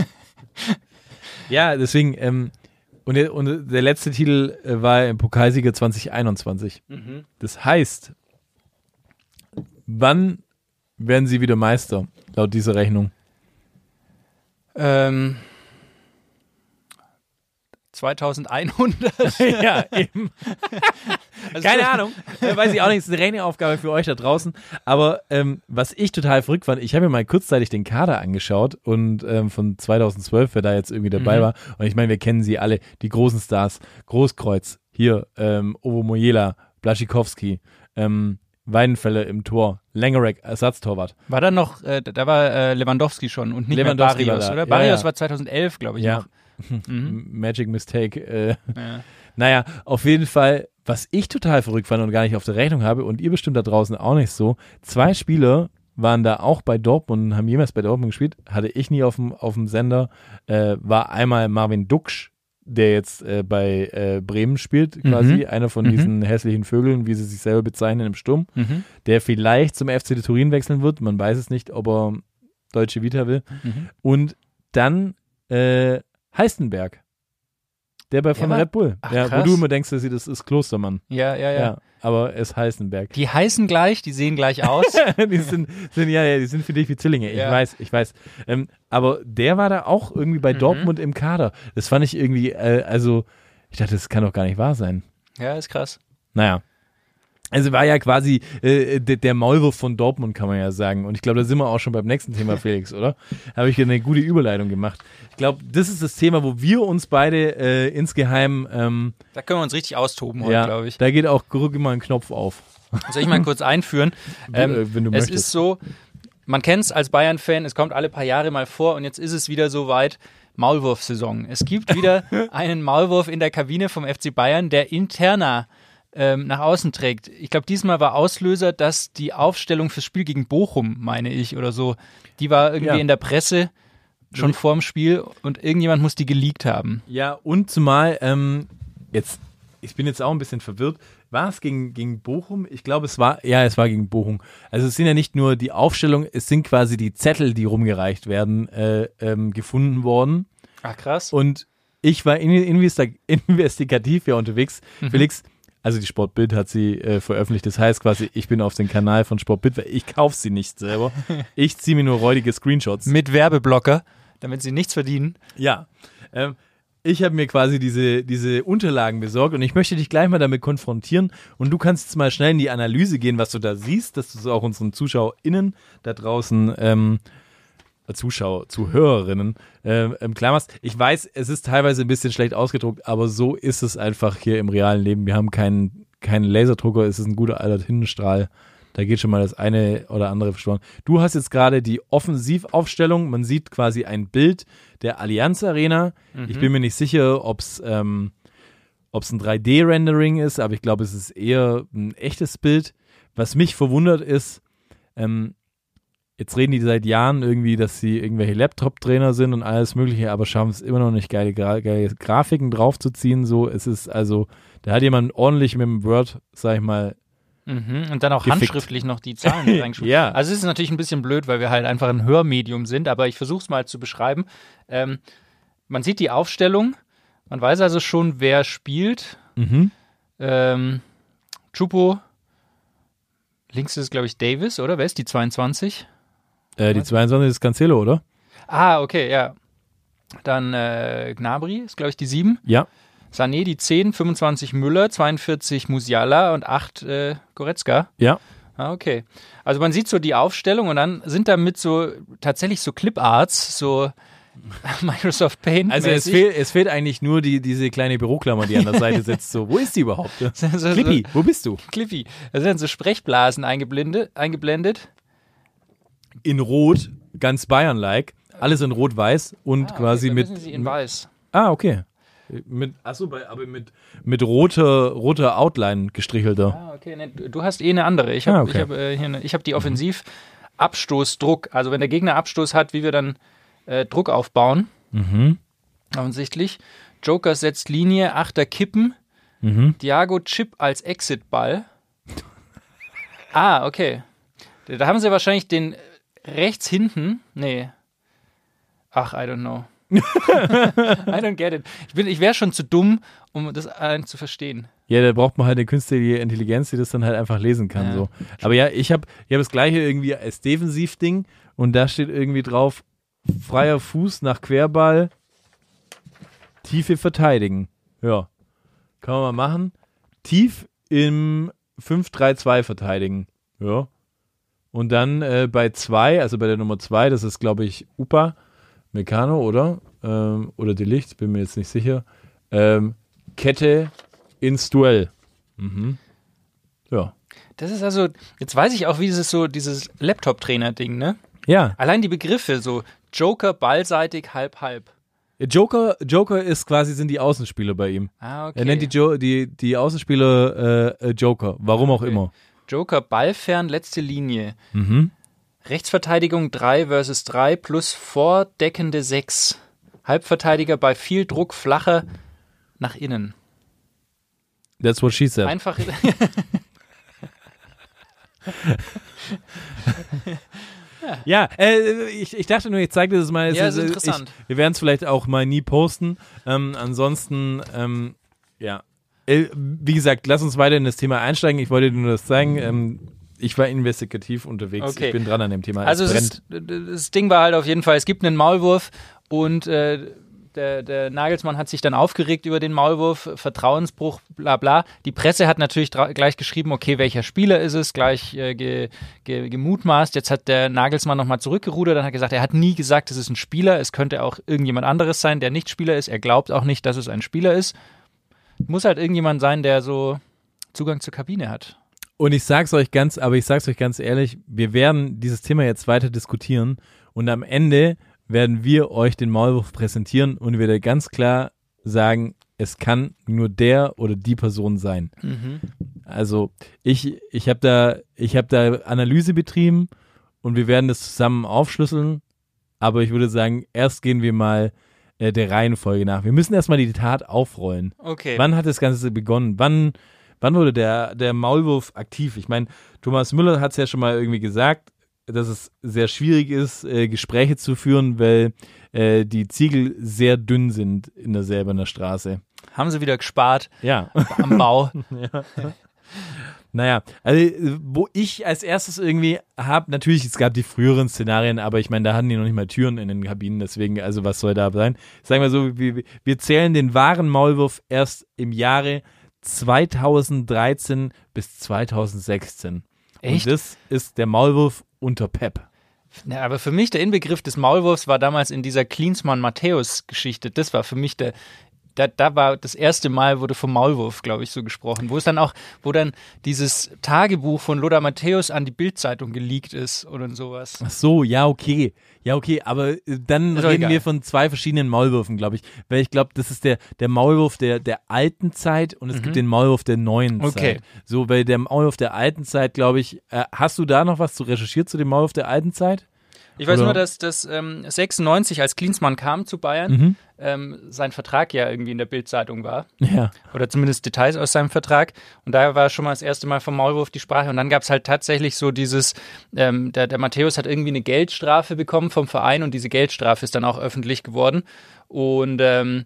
Ja, deswegen, ähm, und, der, und der letzte Titel äh, war im Pokalsieger 2021. Das heißt, wann werden sie wieder Meister, laut dieser Rechnung? Ähm, 2100. (laughs) ja, eben. (laughs) Also Keine Ahnung. Äh, weiß ich auch nicht. Das ist eine Rechnungsaufgabe für euch da draußen. Aber ähm, was ich total verrückt fand, ich habe mir mal kurzzeitig den Kader angeschaut und ähm, von 2012, wer da jetzt irgendwie dabei Mhm. war. Und ich meine, wir kennen sie alle, die großen Stars. Großkreuz, hier, ähm, Ovo Mojela, Blaschikowski, ähm, Weidenfeller im Tor, Lengerek, Ersatztorwart. War da noch, äh, da war äh, Lewandowski schon und nicht Lewandowski mehr Barrios, oder? Ja, Barrios ja. war 2011, glaube ich Ja. noch. (laughs) Mhm. Magic Mistake. Äh, Ja. Naja, auf jeden Fall, was ich total verrückt fand und gar nicht auf der Rechnung habe und ihr bestimmt da draußen auch nicht so, zwei Spieler waren da auch bei Dortmund und haben jemals bei Dortmund gespielt, hatte ich nie auf dem, auf dem Sender, äh, war einmal Marvin Duksch, der jetzt äh, bei äh, Bremen spielt, quasi, einer von Mhm. diesen hässlichen Vögeln, wie sie sich selber bezeichnen im Sturm, Mhm. der vielleicht zum FC Turin wechseln wird, man weiß es nicht, ob er deutsche Vita will. Mhm. Und dann äh, Heistenberg, der bei von war- Red Bull. Ach, ja, wo du immer denkst, dass sie das ist Klostermann. Ja, ja, Ja. ja, aber es ist Heistenberg. Die heißen gleich, die sehen gleich aus. (laughs) die sind, sind ja, ja, die sind für dich wie Zwillinge. Ich Ja. weiß, ich weiß. Ähm, aber der war da auch irgendwie bei Mhm. Dortmund im Kader. Das fand ich irgendwie, äh, also ich dachte, das kann doch gar nicht wahr sein. ja, ist krass. Naja. Also war ja quasi äh, der, der Maulwurf von Dortmund, kann man ja sagen. Und ich glaube, da sind wir auch schon beim nächsten Thema, (laughs) Felix, oder? Habe ich hier eine gute Überleitung gemacht. Ich glaube, das ist das Thema, wo wir uns beide äh, insgeheim, ähm, Da können wir uns richtig austoben heute, ja, glaube ich. da geht auch immer ein Knopf auf. Soll ich mal kurz einführen? (laughs) Ähm, äh, wenn du es möchtest. ist so, man kennt es als Bayern-Fan, es kommt alle paar Jahre mal vor und jetzt ist es wieder soweit. Maulwurf-Saison. Es gibt wieder (laughs) einen Maulwurf in der Kabine vom FC Bayern, der interner ähm, nach außen trägt. Ich glaube, diesmal war Auslöser, dass die Aufstellung fürs Spiel gegen Bochum, meine ich, oder so, die war irgendwie Ja. in der Presse schon vorm Spiel und irgendjemand muss die geleakt haben. Ja, und zumal, ähm, jetzt ich bin jetzt auch ein bisschen verwirrt. War es gegen, gegen Bochum? Ich glaube, es war, ja, es war gegen Bochum. Also es sind ja nicht nur die Aufstellung, es sind quasi die Zettel, die rumgereicht werden, äh, ähm, gefunden worden. Ach, krass. Und ich war in, investa (laughs) investigativ ja unterwegs. Felix, also die Sportbild hat sie äh, veröffentlicht. Das heißt quasi, ich bin auf den Kanal von Sportbild, weil ich kaufe sie nicht selber. (laughs) Ich ziehe mir nur räudige Screenshots. Mit Werbeblocker, damit sie nichts verdienen. Ja. Ähm, ich habe mir quasi diese, diese Unterlagen besorgt und ich möchte dich gleich mal damit konfrontieren und du kannst jetzt mal schnell in die Analyse gehen, was du da siehst, dass du es auch unseren ZuschauerInnen da draußen ähm, äh, Zuschauer, Zuhörerinnen ähm, ähm, klar machst. Ich weiß, es ist teilweise ein bisschen schlecht ausgedruckt, aber so ist es einfach hier im realen Leben. Wir haben keinen, keinen Laserdrucker, es ist ein guter alter Tintenstrahl. Da geht schon mal das eine oder andere verschworen. Du hast jetzt gerade die Offensivaufstellung. Man sieht quasi ein Bild der Allianz Arena. Ich bin mir nicht sicher, ob es ähm, ob's ein 3D-Rendering ist, aber ich glaube, es ist eher ein echtes Bild. Was mich verwundert ist, ähm, jetzt reden die seit Jahren irgendwie, dass sie irgendwelche Laptop-Trainer sind und alles Mögliche, aber schaffen es immer noch nicht, geile, Gra geile Grafiken draufzuziehen. So, es ist also, da hat jemand ordentlich mit dem Word, sag ich mal, Mhm. Und dann auch Gefickt. handschriftlich noch die Zahlen (laughs) reingeschrieben. Ja. Also es ist natürlich ein bisschen blöd, weil wir halt einfach ein Hörmedium sind, aber ich versuche es mal zu beschreiben. Ähm, man sieht die Aufstellung, man weiß also schon, wer spielt. mhm. Ähm, Chupo, links ist, glaube ich, Davis, oder? Wer ist die 22? Äh, die 22 ist Cancelo, oder? Ah, okay, ja. Dann äh, Gnabry ist, glaube ich, die 7. Ja. Sané die 10, 25 Müller, 42 Musiala und 8 äh, Goretzka. Ja. Ah, okay. Also man sieht so die Aufstellung und dann sind damit so tatsächlich so Cliparts, so (laughs) Microsoft Paint. Also es, fehl, es fehlt eigentlich nur die, diese kleine Büroklammer, die an der Seite sitzt. So, wo ist die überhaupt? (laughs) so, Clippy, wo bist du? Clippy. Da sind so Sprechblasen eingeblendet. eingeblendet. In Rot, ganz Bayern-like. Alles in Rot-Weiß und quasi Ah, Okay, mit. Sie in weiß. Ah, okay. Mit, achso, aber mit, mit roter, roter Outline gestrichelter. Ah, okay. Ne, du hast eh eine andere. Ich habe Ah, okay. hab, äh, hier eine, ich hab die Offensivabstoßdruck. Also wenn der Gegner Abstoß hat, wie wir dann äh, Druck aufbauen. Mhm. Offensichtlich. Joker setzt Linie, Achter kippen. Mhm. Diago Chip als Exitball. ah, okay. Da haben sie wahrscheinlich den rechts hinten. Nee. Ach, I don't know. (laughs) I don't get it. Ich, bin- ich wäre schon zu dumm, um das allein zu verstehen. Ja, da braucht man halt eine künstliche Intelligenz, die das dann halt einfach lesen kann. Ja. So. Aber ja, ich habe ich hab das gleiche irgendwie als Defensivding und da steht irgendwie drauf, freier Fuß nach Querball, Tiefe verteidigen. Ja, kann man mal machen. Tief im 5-3-2 verteidigen. Ja. Und dann äh, bei 2, also bei der Nummer 2, das ist glaube ich Upa, Meccano, oder? Ähm, oder Delicht, bin mir jetzt nicht sicher. Ähm, Kette ins Duell. Mhm. Ja. Das ist also, jetzt weiß ich auch, wie dieses so, dieses Laptop-Trainer-Ding, ne? Ja. Allein die Begriffe, so Joker, ballseitig, halb, halb. Joker, Joker ist quasi, sind die Außenspieler bei ihm. Ah, okay. Er nennt die, jo die, die Außenspieler äh, äh, Joker, warum auch Okay. immer. Joker, ballfern, letzte Linie. Mhm. Rechtsverteidigung 3 versus 3 plus vordeckende 6. Halbverteidiger bei viel Druck flacher nach innen. That's what she said. Einfach. (laughs) Ja, äh, ich, ich dachte nur, ich zeige dir das mal. Ja, ist äh, interessant. Ich, wir werden es vielleicht auch mal nie posten. Ähm, ansonsten, ähm, ja. Äh, wie gesagt, lass uns weiter in das Thema einsteigen. Ich wollte dir nur das zeigen. Ähm, ich war investigativ unterwegs. Okay. Ich bin dran an dem Thema. Also ist, das Ding war halt auf jeden Fall, es gibt einen Maulwurf und äh, der, der Nagelsmann hat sich dann aufgeregt über den Maulwurf, Vertrauensbruch, bla bla. Die Presse hat natürlich gleich geschrieben, okay, welcher Spieler ist es, gleich äh, ge, ge, gemutmaßt. Jetzt hat der Nagelsmann nochmal zurückgerudert und hat gesagt, er hat nie gesagt, es ist ein Spieler, es könnte auch irgendjemand anderes sein, der nicht Spieler ist. Er glaubt auch nicht, dass es ein Spieler ist. Muss halt irgendjemand sein, der so Zugang zur Kabine hat. Und ich sag's euch ganz, aber ich sag's euch ganz ehrlich, wir werden dieses Thema jetzt weiter diskutieren und am Ende werden wir euch den Maulwurf präsentieren und wir werden ganz klar sagen, es kann nur der oder die Person sein. Also ich, ich habe da, ich habe da Analyse betrieben und wir werden das zusammen aufschlüsseln. Aber ich würde sagen, erst gehen wir mal äh, der Reihenfolge nach. Wir müssen erstmal die Tat aufrollen. Okay. Wann hat das Ganze begonnen? Wann, wann wurde der, der Maulwurf aktiv? Ich meine, Thomas Müller hat es ja schon mal irgendwie gesagt, dass es sehr schwierig ist, äh, Gespräche zu führen, weil äh, die Ziegel sehr dünn sind in der Säberner Straße. Haben sie wieder gespart Ja. am Bau. (laughs) (laughs) Naja, also wo ich als erstes irgendwie habe, natürlich, es gab die früheren Szenarien, aber ich meine, da hatten die noch nicht mal Türen in den Kabinen, deswegen, also was soll da sein? Sagen wir so, wir, wir zählen den wahren Maulwurf erst im Jahre 2013 bis 2016. Echt? Und das ist der Maulwurf unter Pep. Ja, aber für mich der Inbegriff des Maulwurfs war damals in dieser Klinsmann-Matthäus-Geschichte. Das war für mich der. Da, da war das erste Mal wurde vom Maulwurf, glaube ich, so gesprochen. Wo es dann auch, wo dann dieses Tagebuch von Lothar Matthäus an die Bildzeitung geleakt ist oder sowas. Ach so, ja, okay. Ja, okay, aber äh, dann reden egal. wir von zwei verschiedenen Maulwürfen, glaube ich. Weil ich glaube, das ist der, der Maulwurf der, der alten Zeit und es gibt den Maulwurf der neuen Mhm. Okay. Zeit. So, bei dem Maulwurf der alten Zeit, glaube ich, äh, hast du da noch was zu recherchiert zu dem Maulwurf der alten Zeit? Ich weiß Oder- nur, dass das ähm, 96, als Klinsmann kam zu Bayern, Mhm. ähm, sein Vertrag ja irgendwie in der Bildzeitung war. Ja. oder zumindest Details aus seinem Vertrag. Und da war schon mal das erste Mal vom Maulwurf die Sprache. Und dann gab es halt tatsächlich so dieses, ähm, der, der Matthäus hat irgendwie eine Geldstrafe bekommen vom Verein und diese Geldstrafe ist dann auch öffentlich geworden. Und ähm,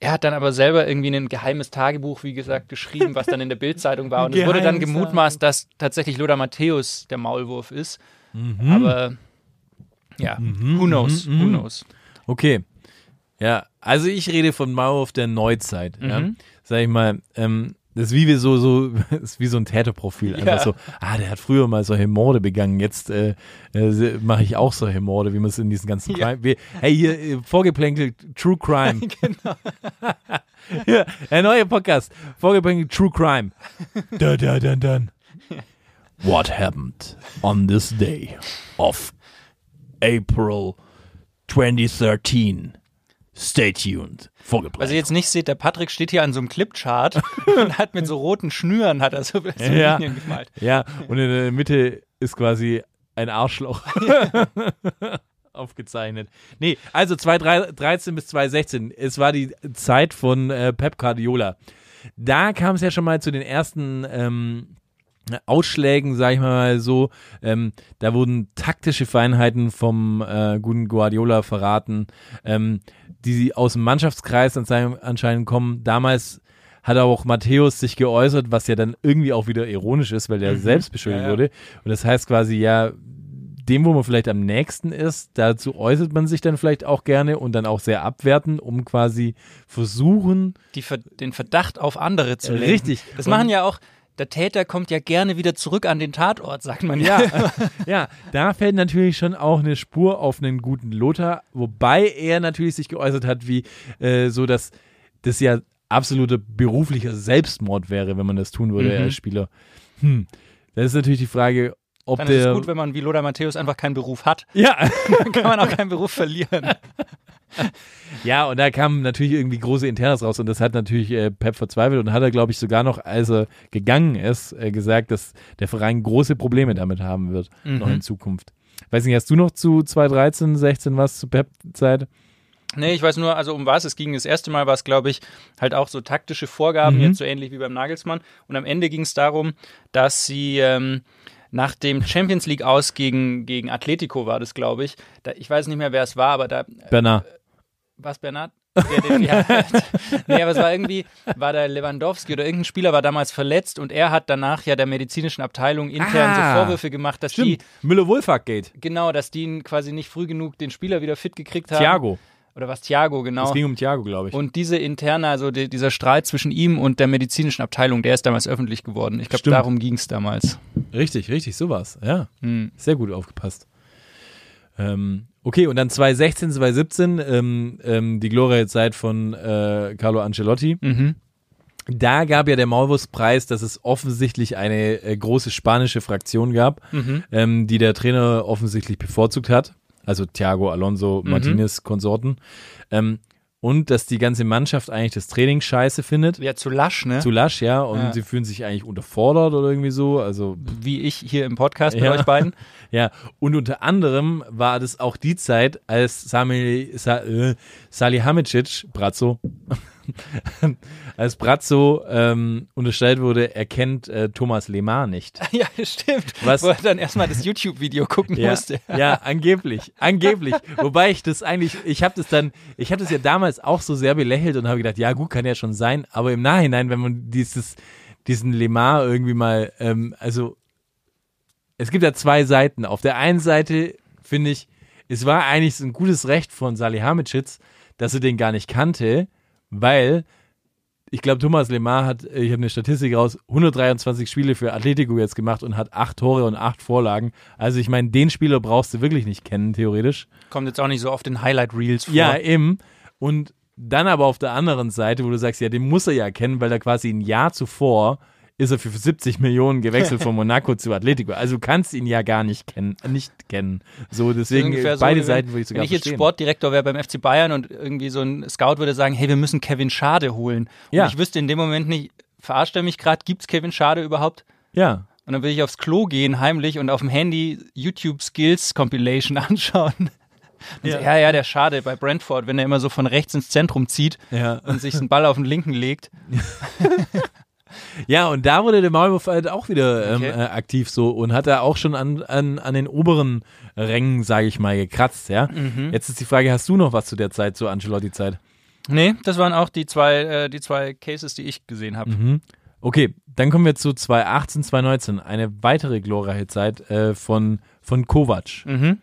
er hat dann aber selber irgendwie ein geheimes Tagebuch, wie gesagt, geschrieben, was dann in der Bildzeitung war. Und es wurde dann gemutmaßt, dass tatsächlich Lothar Matthäus der Maulwurf ist. Mhm. Aber ja, who knows, who knows. Okay. Ja, also ich rede von Maulwurf der Neuzeit. Ja. Mhm. Sag ich mal, ähm, das ist wie wir so, so, (laughs) das ist wie so ein Täterprofil. Einfach Ja. so, ah, der hat früher mal solche Morde begangen, jetzt äh, äh, mache ich auch solche Morde, wie man es in diesen ganzen Ja. Crime. Wir, hey, hier, äh, vorgeplänkelt True Crime. (laughs) genau. (laughs) ja, ein neuer Podcast. Vorgeplänkelt True Crime. da, da, dann, dann. What happened on this day of April 2013? Stay tuned. Was ihr jetzt nicht seht, der Patrick steht hier an so einem Clipchart (laughs) und hat mit so roten Schnüren hat er so, so Ja. Linien gemalt. Ja, und in der Mitte ist quasi ein Arschloch (laughs) (laughs) aufgezeichnet. Nee, also 2013 bis 2016, es war die Zeit von äh, Pep Guardiola. Da kam es ja schon mal zu den ersten ähm, Ausschlägen, sag ich mal so. Ähm, da wurden taktische Feinheiten vom äh, guten Guardiola verraten, ähm, die aus dem Mannschaftskreis anscheinend kommen. Damals hat auch Matthäus sich geäußert, was ja dann irgendwie auch wieder ironisch ist, weil er selbst beschuldigt Ja, ja. wurde. Und das heißt quasi, ja, dem, wo man vielleicht am nächsten ist, dazu äußert man sich dann vielleicht auch gerne und dann auch sehr abwertend, um quasi versuchen, Ver- den Verdacht auf andere zu legen. Richtig. Das Und- machen ja auch, der Täter kommt ja gerne wieder zurück an den Tatort, sagt man ja. Ja, (laughs) ja, da fällt natürlich schon auch eine Spur auf einen guten Lothar, wobei er natürlich sich geäußert hat, wie äh, so, dass das ja absoluter beruflicher Selbstmord wäre, wenn man das tun würde Mhm. als Spieler. Hm. Das ist natürlich die Frage, ob Dann ist es gut, wenn man wie Lothar Matthäus einfach keinen Beruf hat. (laughs) ja, Dann kann man auch keinen Beruf verlieren. (laughs) ja, und da kamen natürlich irgendwie große Internas raus und das hat natürlich äh, Pep verzweifelt und hat er, glaube ich, sogar noch, als er gegangen ist, äh, gesagt, dass der Verein große Probleme damit haben wird, noch Mhm. in Zukunft. Weiß nicht, hast du noch zu 2013, 16 was zu Pep-Zeit? Nee, ich weiß nur, also um was es ging. Das erste Mal war es, glaube ich, halt auch so taktische Vorgaben, Mhm. jetzt so ähnlich wie beim Nagelsmann. Und am Ende ging es darum, dass sie ähm, nach dem Champions League aus gegen, gegen Atletico war das, glaube ich. Da, ich weiß nicht mehr, wer es war, aber da Bernard. war es Bernhard? Der, ja, (laughs) nee, aber es war irgendwie, war der Lewandowski oder irgendein Spieler war damals verletzt und er hat danach ja der medizinischen Abteilung intern Ah, so Vorwürfe gemacht, dass die, Stimmt. Müller-Wohlfahrt-Gate. genau, dass die ihn quasi nicht früh genug den Spieler wieder fit gekriegt haben. Thiago. Oder was Thiago, genau. Es ging um Thiago, glaube ich. Und diese interne, also die, dieser Streit zwischen ihm und der medizinischen Abteilung, der ist damals öffentlich geworden. Ich glaube, Stimmt. darum ging es damals. Richtig, richtig, sowas. Ja, Hm. sehr gut aufgepasst. Ähm, okay, und dann 2016, 2017, ähm, ähm, die glorreiche Zeit von äh, Carlo Ancelotti. Mhm. Da gab ja der Maulwurfspreis, dass es offensichtlich eine äh, große spanische Fraktion gab, Mhm. ähm, die der Trainer offensichtlich bevorzugt hat. Also Thiago, Alonso, Mhm. Martinez, Konsorten. Ähm, und dass die ganze Mannschaft eigentlich das Training scheiße findet. Ja, zu lasch, ne? Zu lasch, ja, und Ja. sie fühlen sich eigentlich unterfordert oder irgendwie so. Also Wie ich hier im Podcast mit Ja. euch beiden. (laughs) Ja, und unter anderem war das auch die Zeit, als Sami, Sa, äh, Salihamidzic, Brazzo, (laughs) als Brazzo ähm, unterstellt wurde, er kennt äh, Thomas Lemar nicht. (laughs) ja, stimmt. Was- Wo er dann erstmal das (laughs) YouTube-Video gucken Ja, musste. ja, angeblich, angeblich. Wobei ich das eigentlich, ich habe das dann, ich habe das ja damals auch so sehr belächelt und habe gedacht, ja gut, kann ja schon sein, aber im Nachhinein, wenn man dieses, diesen Lemar irgendwie mal, ähm, also es gibt ja zwei Seiten. Auf der einen Seite finde ich, es war eigentlich so ein gutes Recht von Salihamidzic, dass er den gar nicht kannte, weil ich glaube, Thomas Lemar hat, ich habe eine Statistik raus, 123 Spiele für Atletico jetzt gemacht und hat acht Tore und acht Vorlagen. Also ich meine, den Spieler brauchst du wirklich nicht kennen, theoretisch. Kommt jetzt auch nicht so auf den Highlight-Reels vor. Ja, eben. Und dann aber auf der anderen Seite, wo du sagst, ja, den muss er ja kennen, weil er quasi ein Jahr zuvor ist er für 70 Millionen gewechselt von (laughs) Monaco zu Atletico. Also du kannst ihn ja gar nicht kennen, nicht kennen. So, deswegen Ungefähr so, beide wenn- Seiten würde ich sogar Wenn ich jetzt verstehen. Sportdirektor wäre beim FC Bayern und irgendwie so ein Scout würde sagen, hey, wir müssen Kevin Schade holen. Und Ja. ich wüsste in dem Moment nicht, verarscht er mich gerade, gibt's Kevin Schade überhaupt? ja, Und dann würde ich aufs Klo gehen, heimlich, und auf dem Handy YouTube Skills Compilation (laughs) anschauen. Ja. So, ja, ja, der Schade bei Brentford, wenn er immer so von rechts ins Zentrum zieht ja. und sich einen Ball auf den linken legt. (laughs) Ja, und da wurde der Maulwurf halt auch wieder ähm, Okay. äh, aktiv so und hat er auch schon an, an, an den oberen Rängen, sage ich mal, gekratzt, ja. Mhm. Jetzt ist die Frage, hast du noch was zu der Zeit, zur Ancelotti-Zeit? Nee, das waren auch die zwei, äh, die zwei Cases, die ich gesehen habe. Mhm. Okay, dann kommen wir zu 2018, 2019, eine weitere glorreiche Zeit äh, von, von Kovac. Mhm.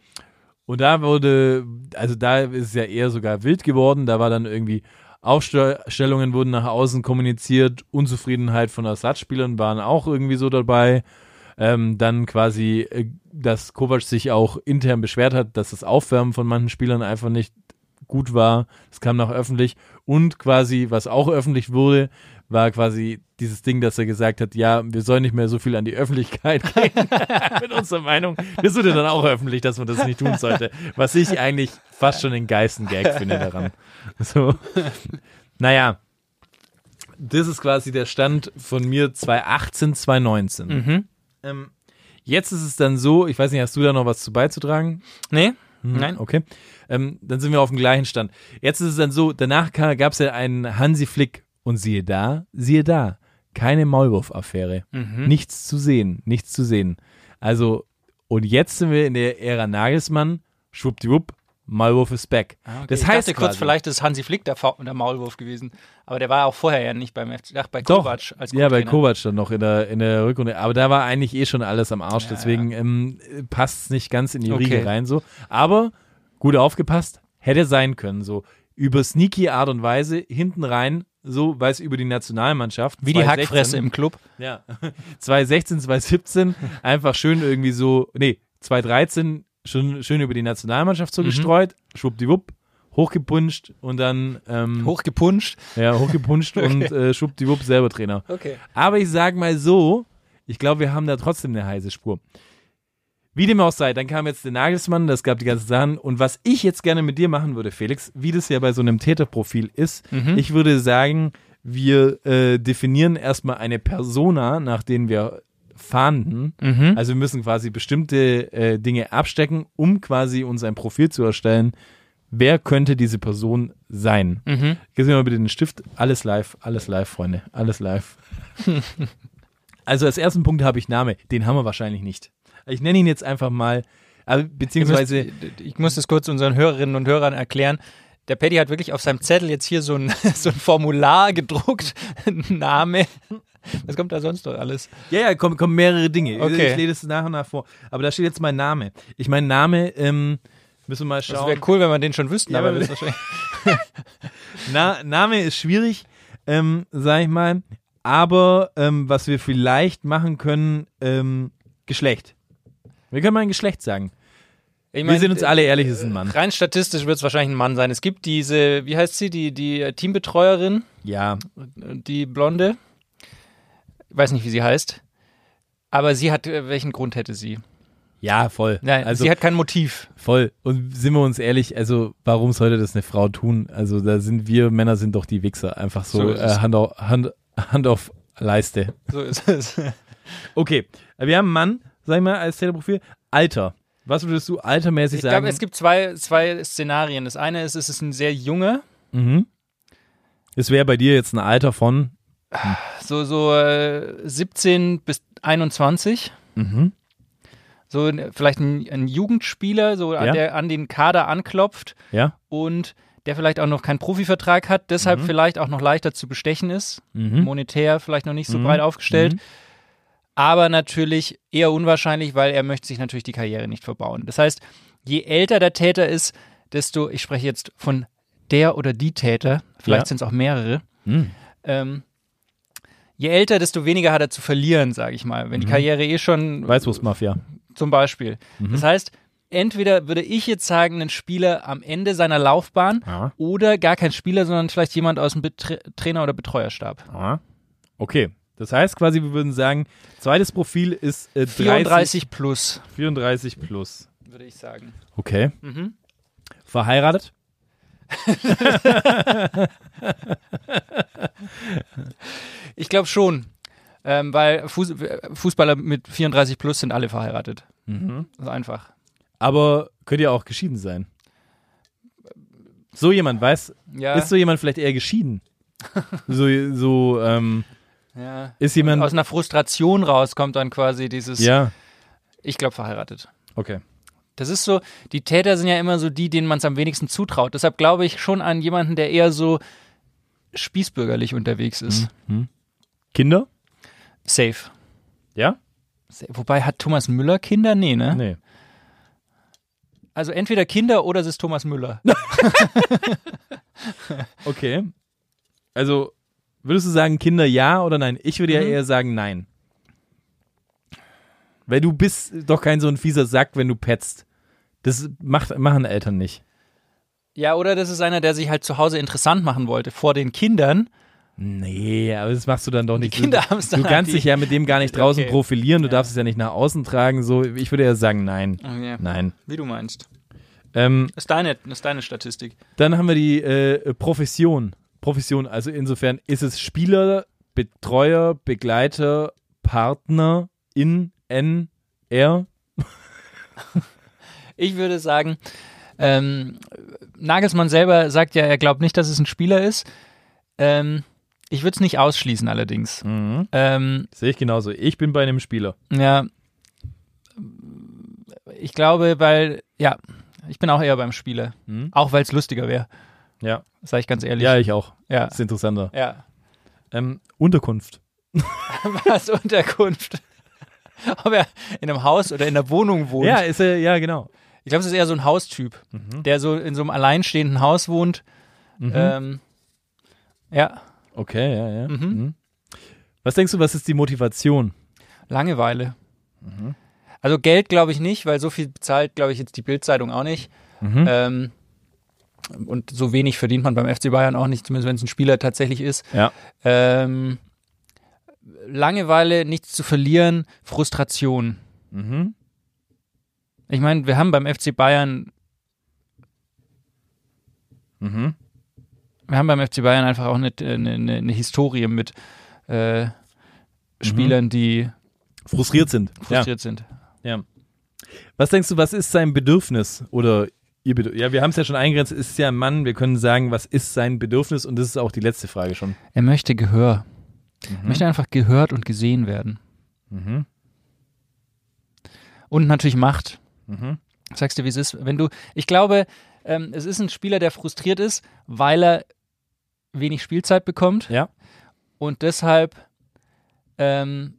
Und da wurde, also da ist es ja eher sogar wild geworden, da war dann irgendwie Aufstellungen wurden nach außen kommuniziert, Unzufriedenheit von Ersatzspielern waren auch irgendwie so dabei. Ähm, dann quasi, äh, dass Kovac sich auch intern beschwert hat, dass das Aufwärmen von manchen Spielern einfach nicht gut war. Das kam nach öffentlich. Und quasi, was auch öffentlich wurde, war quasi dieses Ding, dass er gesagt hat, ja, wir sollen nicht mehr so viel an die Öffentlichkeit (laughs) gehen (laughs) mit unserer Meinung. Das wurde dann auch öffentlich, dass man das nicht tun sollte. Was ich eigentlich fast schon den geilsten Gag finde daran. (laughs) So. Naja. Das ist quasi der Stand von mir 2018, 2019. Mhm. Ähm, jetzt ist es dann so, ich weiß nicht, hast du da noch was zu beizutragen? Nee? Hm, Nein. Okay. Ähm, dann sind wir auf dem gleichen Stand. Jetzt ist es dann so, danach gab es ja einen Hansi Flick und siehe da, siehe da, keine Maulwurf-Affäre. Mhm. Nichts zu sehen, nichts zu sehen. Also, und jetzt sind wir in der Ära Nagelsmann, schwuppdiwupp, Maulwurf ist back. Ah, okay. Das ich heißt dachte kurz, vielleicht ist Hansi Flick der, Fa der Maulwurf gewesen. Aber der war auch vorher ja nicht beim FC, ach, bei Doch, Kovac als ja, bei. Kovac dann noch in der, in der Rückrunde. Aber da war eigentlich eh schon alles am Arsch, deswegen ähm, passt es nicht ganz in die Okay. Riege rein so. Aber gut aufgepasst, hätte sein können so. Über sneaky Art und Weise hinten rein, so weiß über die Nationalmannschaft. Wie die 2016. Hackfresse im Club. Ja. (laughs) 2016, 2017 einfach schön irgendwie so, nee, 2013 schon schön über die Nationalmannschaft Mhm. so gestreut, schwuppdiwupp, hochgepunscht und dann ähm, Hochgepunscht. ja, hochgepunscht (laughs) und äh, schwuppdiwupp selber Trainer. Okay. Aber ich sag mal so, ich glaube, wir haben da trotzdem eine heiße Spur. Wie dem auch sei, dann kam jetzt der Nagelsmann, das gab die ganzen Sachen. Und was ich jetzt gerne mit dir machen würde, Felix, wie das ja bei so einem Täterprofil ist, ich würde sagen, wir äh, definieren erstmal eine Persona, nach denen wir fahnden. Also wir müssen quasi bestimmte äh, Dinge abstecken, um quasi uns ein Profil zu erstellen. Wer könnte diese Person sein? Mhm. Gib mir mal bitte den Stift. Alles live, alles live, Freunde. Alles live. (laughs) also als ersten Punkt habe ich Name. Den haben wir wahrscheinlich nicht. Ich nenne ihn jetzt einfach mal, also, beziehungsweise, Ich muss, ich muss das kurz unseren Hörerinnen und Hörern erklären. Der Paddy hat wirklich auf seinem Zettel jetzt hier so ein, (laughs) so ein Formular gedruckt. (laughs) Name. (laughs) Was kommt da sonst noch alles? ja, ja, kommen, kommen mehrere Dinge. Okay. Ich lese es nach und nach vor. Aber da steht jetzt mein Name. Ich mein Name, ähm, müssen wir mal Das schauen. wäre cool, wenn wir den schon wüssten, Ja, aber das ist wahrscheinlich. (laughs) Na, Name ist schwierig, ähm, sag ich mal. Aber ähm, was wir vielleicht machen können, ähm, Geschlecht. Wir können mal ein Geschlecht sagen. Ich Wir sind uns alle ehrlich, es ist ein Mann. Rein statistisch wird es wahrscheinlich ein Mann sein. Es gibt diese, wie heißt sie, die, die äh, Teambetreuerin, Ja, die Blonde. Ich weiß nicht, wie sie heißt. Aber sie hat, äh, welchen Grund hätte sie? Ja, voll. Nein, also sie hat kein Motiv. voll. Und sind wir uns ehrlich, also warum sollte das eine Frau tun? Also da sind wir Männer sind doch die Wichser. Einfach so, So äh. Hand, auf, Hand, Hand auf Leiste. So ist es. (laughs) Okay, wir haben einen Mann, sag ich mal, als Täterprofil. Alter. Was würdest du altermäßig Ich sagen? glaube, es gibt zwei, zwei Szenarien. Das eine ist, es ist ein sehr junger, mhm. Es wäre bei dir jetzt ein Alter von. So, so äh, 17 bis 21. Mhm. So vielleicht ein, ein Jugendspieler, so Ja. der an den Kader anklopft Ja. und der vielleicht auch noch keinen Profivertrag hat, deshalb vielleicht auch noch leichter zu bestechen ist, Mhm. monetär vielleicht noch nicht so Mhm. breit aufgestellt. Mhm. Aber natürlich eher unwahrscheinlich, weil er möchte sich natürlich die Karriere nicht verbauen. Das heißt, je älter der Täter ist, desto, ich spreche jetzt von der oder die Täter, vielleicht Ja. sind es auch mehrere, Mhm. ähm, je älter, desto weniger hat er zu verlieren, sage ich mal. Wenn die Karriere eh schon Weißwurstmafia. zum Beispiel. Mhm. Das heißt, entweder würde ich jetzt sagen, ein Spieler am Ende seiner Laufbahn Ja. oder gar kein Spieler, sondern vielleicht jemand aus dem Betre Trainer- oder Betreuerstab. Ah. Okay. Das heißt quasi, wir würden sagen, zweites Profil ist äh, 30, 34 plus, 34 plus. würde ich sagen. Okay. Mhm. Verheiratet? (laughs) Ich glaube schon. Ähm, weil Fuß Fußballer mit 34 plus sind alle verheiratet. Mhm. Das ist einfach. Aber könnte ja auch geschieden sein. So jemand, weiß, Ja, ist so jemand vielleicht eher geschieden? so, so, ähm, ja. ist jemand. Aus einer Frustration raus kommt dann quasi dieses, ja, ich glaube, verheiratet. okay. Das ist so, die Täter sind ja immer so die, denen man es am wenigsten zutraut. Deshalb glaube ich schon an jemanden, der eher so spießbürgerlich unterwegs ist. Kinder? Safe. Ja? Wobei hat Thomas Müller Kinder? Nee, ne? Nee. Also entweder Kinder oder es ist Thomas Müller. (laughs) Okay. Also, würdest du sagen, Kinder ja oder nein? Ich würde ja Mhm. eher sagen nein. Weil du bist doch kein so ein fieser Sack, wenn du petzt. Das macht, machen Eltern nicht. ja, oder das ist einer, der sich halt zu Hause interessant machen wollte vor den Kindern. Nee, aber das machst du dann doch nicht. Kinder du, haben's du dann kannst an dich die- ja mit dem gar nicht (laughs) draußen Okay. profilieren, du Ja. darfst es ja nicht nach außen tragen. So, ich würde ja sagen nein. Okay. Nein. Wie du meinst. Ähm, Das ist deine, ist deine Statistik. Dann haben wir die äh, Profession. Profession, also insofern ist es Spieler, Betreuer, Begleiter, Partner, in, n, r. (laughs) Ich würde sagen, ähm, Nagelsmann selber sagt ja, er glaubt nicht, dass es ein Spieler ist. Ähm, ich würde es nicht ausschließen allerdings. Mhm. Ähm, Sehe ich genauso. Ich bin bei einem Spieler. ja, ich glaube, weil, ja, ich bin auch eher beim Spieler. Mhm. Auch weil es lustiger wäre, Ja. sage ich ganz ehrlich. Ja, ich auch. ja. Ist interessanter. ja. Ähm, Unterkunft. (laughs) Was Unterkunft? Ob er in einem Haus oder in einer Wohnung wohnt. Ja, ist er, ja, genau. Ich glaube, es ist eher so ein Haustyp, der so in so einem alleinstehenden Haus wohnt. Mhm. Ähm, ja, Okay, ja, ja. Mhm. Mhm. Was denkst du, was ist die Motivation? Langeweile. Mhm. Also Geld glaube ich nicht, weil so viel bezahlt, glaube ich, jetzt die Bildzeitung auch nicht. Mhm. Ähm, und so wenig verdient man beim FC Bayern auch nicht, zumindest wenn es ein Spieler tatsächlich ist. Ja. Ähm, Langeweile, nichts zu verlieren, Frustration. Mhm. Ich meine, wir haben beim FC Bayern, Mhm. wir haben beim FC Bayern einfach auch eine, eine, eine, Historie mit äh, Spielern, die Frustriert sind. Mhm. Ja. frustriert sind. Ja. Was denkst du, was ist sein Bedürfnis oder ihr Bedürfnis? Ja, wir haben es ja schon eingegrenzt, es ist ja ein Mann, wir können sagen, was ist sein Bedürfnis und das ist auch die letzte Frage schon. Er möchte Gehör. Er möchte einfach gehört und gesehen werden. Mhm. Und natürlich Macht. Mhm. Sagst du, wie es ist? Wenn du, ich glaube, ähm, es ist ein Spieler, der frustriert ist, weil er wenig Spielzeit bekommt Ja. und deshalb, ähm,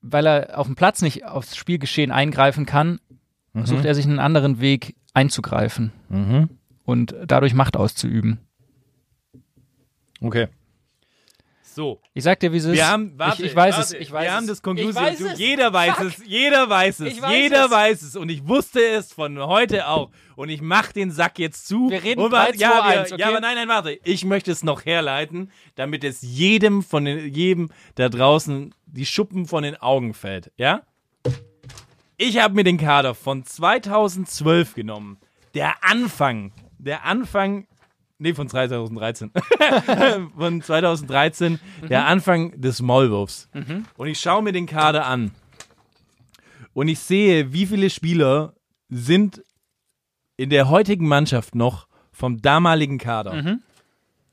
weil er auf dem Platz nicht aufs Spielgeschehen eingreifen kann, sucht er sich einen anderen Weg einzugreifen Mhm. und dadurch Macht auszuüben. Okay. So. Ich sag dir, wie es ist. Wir haben, warte, ich, ich weiß warte, es. Ich weiß wir es. haben das Conclusion. Ich weiß du, jeder weiß es, jeder weiß es, weiß jeder es. weiß es und ich wusste es von heute auch und ich mach den Sack jetzt zu. Wir reden und warte, 3, 2, ja, wir, 1, okay? ja, aber nein, nein, warte. Ich möchte es noch herleiten, damit es jedem von den, jedem da draußen die Schuppen von den Augen fällt, ja? Ich habe mir den Kader von 2012 genommen. Der Anfang, der Anfang, nee, von 2013. (laughs) von 2013, der Anfang des Maulwurfs. Und ich schaue mir den Kader an. Und ich sehe, wie viele Spieler sind in der heutigen Mannschaft noch vom damaligen Kader.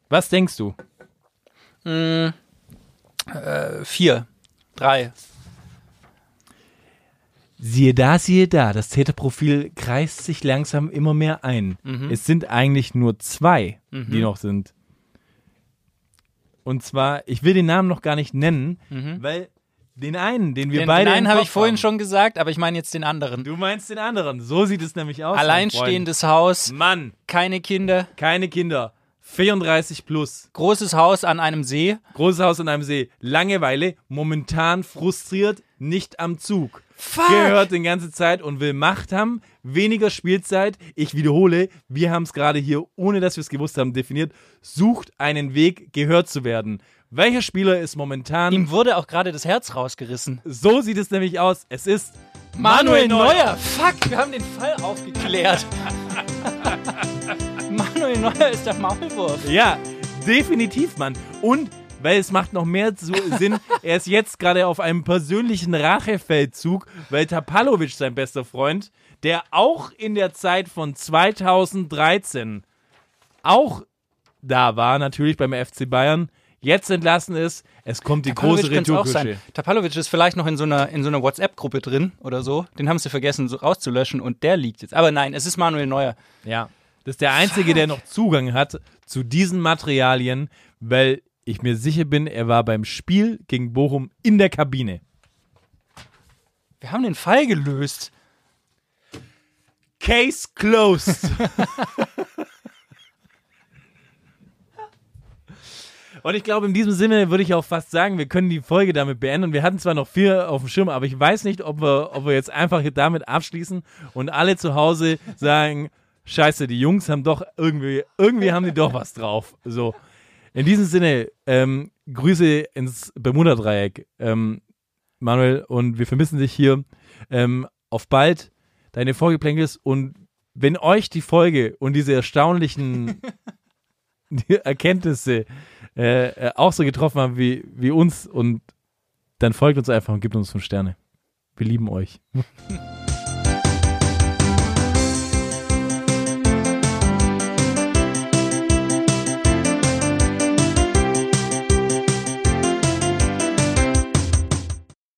Was denkst du? Äh, vier. Drei. Siehe da, siehe da, das Täterprofil kreist sich langsam immer mehr ein. Es sind eigentlich nur zwei, die noch sind. Und zwar, ich will den Namen noch gar nicht nennen, weil den einen, den wir Den, beide den einen habe ich vorhin haben, schon gesagt, aber ich meine jetzt den anderen. Du meinst den anderen. So sieht es nämlich aus. Alleinstehendes Haus. Mann, keine Kinder, keine Kinder. 34 plus. großes Haus an einem See. Großes Haus an einem See. Langeweile, momentan frustriert, nicht am Zug. Fuck! Gehört die ganze Zeit und will Macht haben, weniger Spielzeit. Ich wiederhole, wir haben es gerade hier, ohne dass wir es gewusst haben, definiert. Sucht einen Weg, gehört zu werden. Welcher Spieler ist momentan. Ihm wurde auch gerade das Herz rausgerissen. so sieht es nämlich aus. Es ist Manuel Neuer. Fuck, wir haben den Fall aufgeklärt. (laughs) Manuel Neuer ist der Maulwurf. Ja, definitiv, Mann. Und weil es macht noch mehr (laughs) Sinn, er ist jetzt gerade auf einem persönlichen Rachefeldzug, weil Tapalovic, sein bester Freund, der auch in der Zeit von 2013 auch da war, natürlich beim FC Bayern, jetzt entlassen ist. Es kommt die große Tapalovic sein. Retourkutsche. Tapalovic ist vielleicht noch in so einer, in so einer WhatsApp-Gruppe drin oder so. Den haben sie vergessen so rauszulöschen und der liegt jetzt. Aber nein, es ist Manuel Neuer. Ja. Das ist der Einzige, der noch Zugang hat zu diesen Materialien, weil ich mir sicher bin, er war beim Spiel gegen Bochum in der Kabine. Wir haben den Fall gelöst. Case closed. (laughs) Und ich glaube, in diesem Sinne würde ich auch fast sagen, wir können die Folge damit beenden. Wir hatten zwar noch vier auf dem Schirm, aber ich weiß nicht, ob wir, ob wir jetzt einfach damit abschließen und alle zu Hause sagen, scheiße, die Jungs haben doch irgendwie, irgendwie haben die doch was drauf. So. In diesem Sinne, ähm, Grüße ins Bermuda-Dreieck, ähm, Manuel, und wir vermissen dich hier. Ähm, auf bald, deine Vorgeplänkels und wenn euch die Folge und diese erstaunlichen (laughs) Erkenntnisse äh, äh, auch so getroffen haben wie, wie uns und dann folgt uns einfach und gibt uns fünf Sterne. Wir lieben euch. (laughs)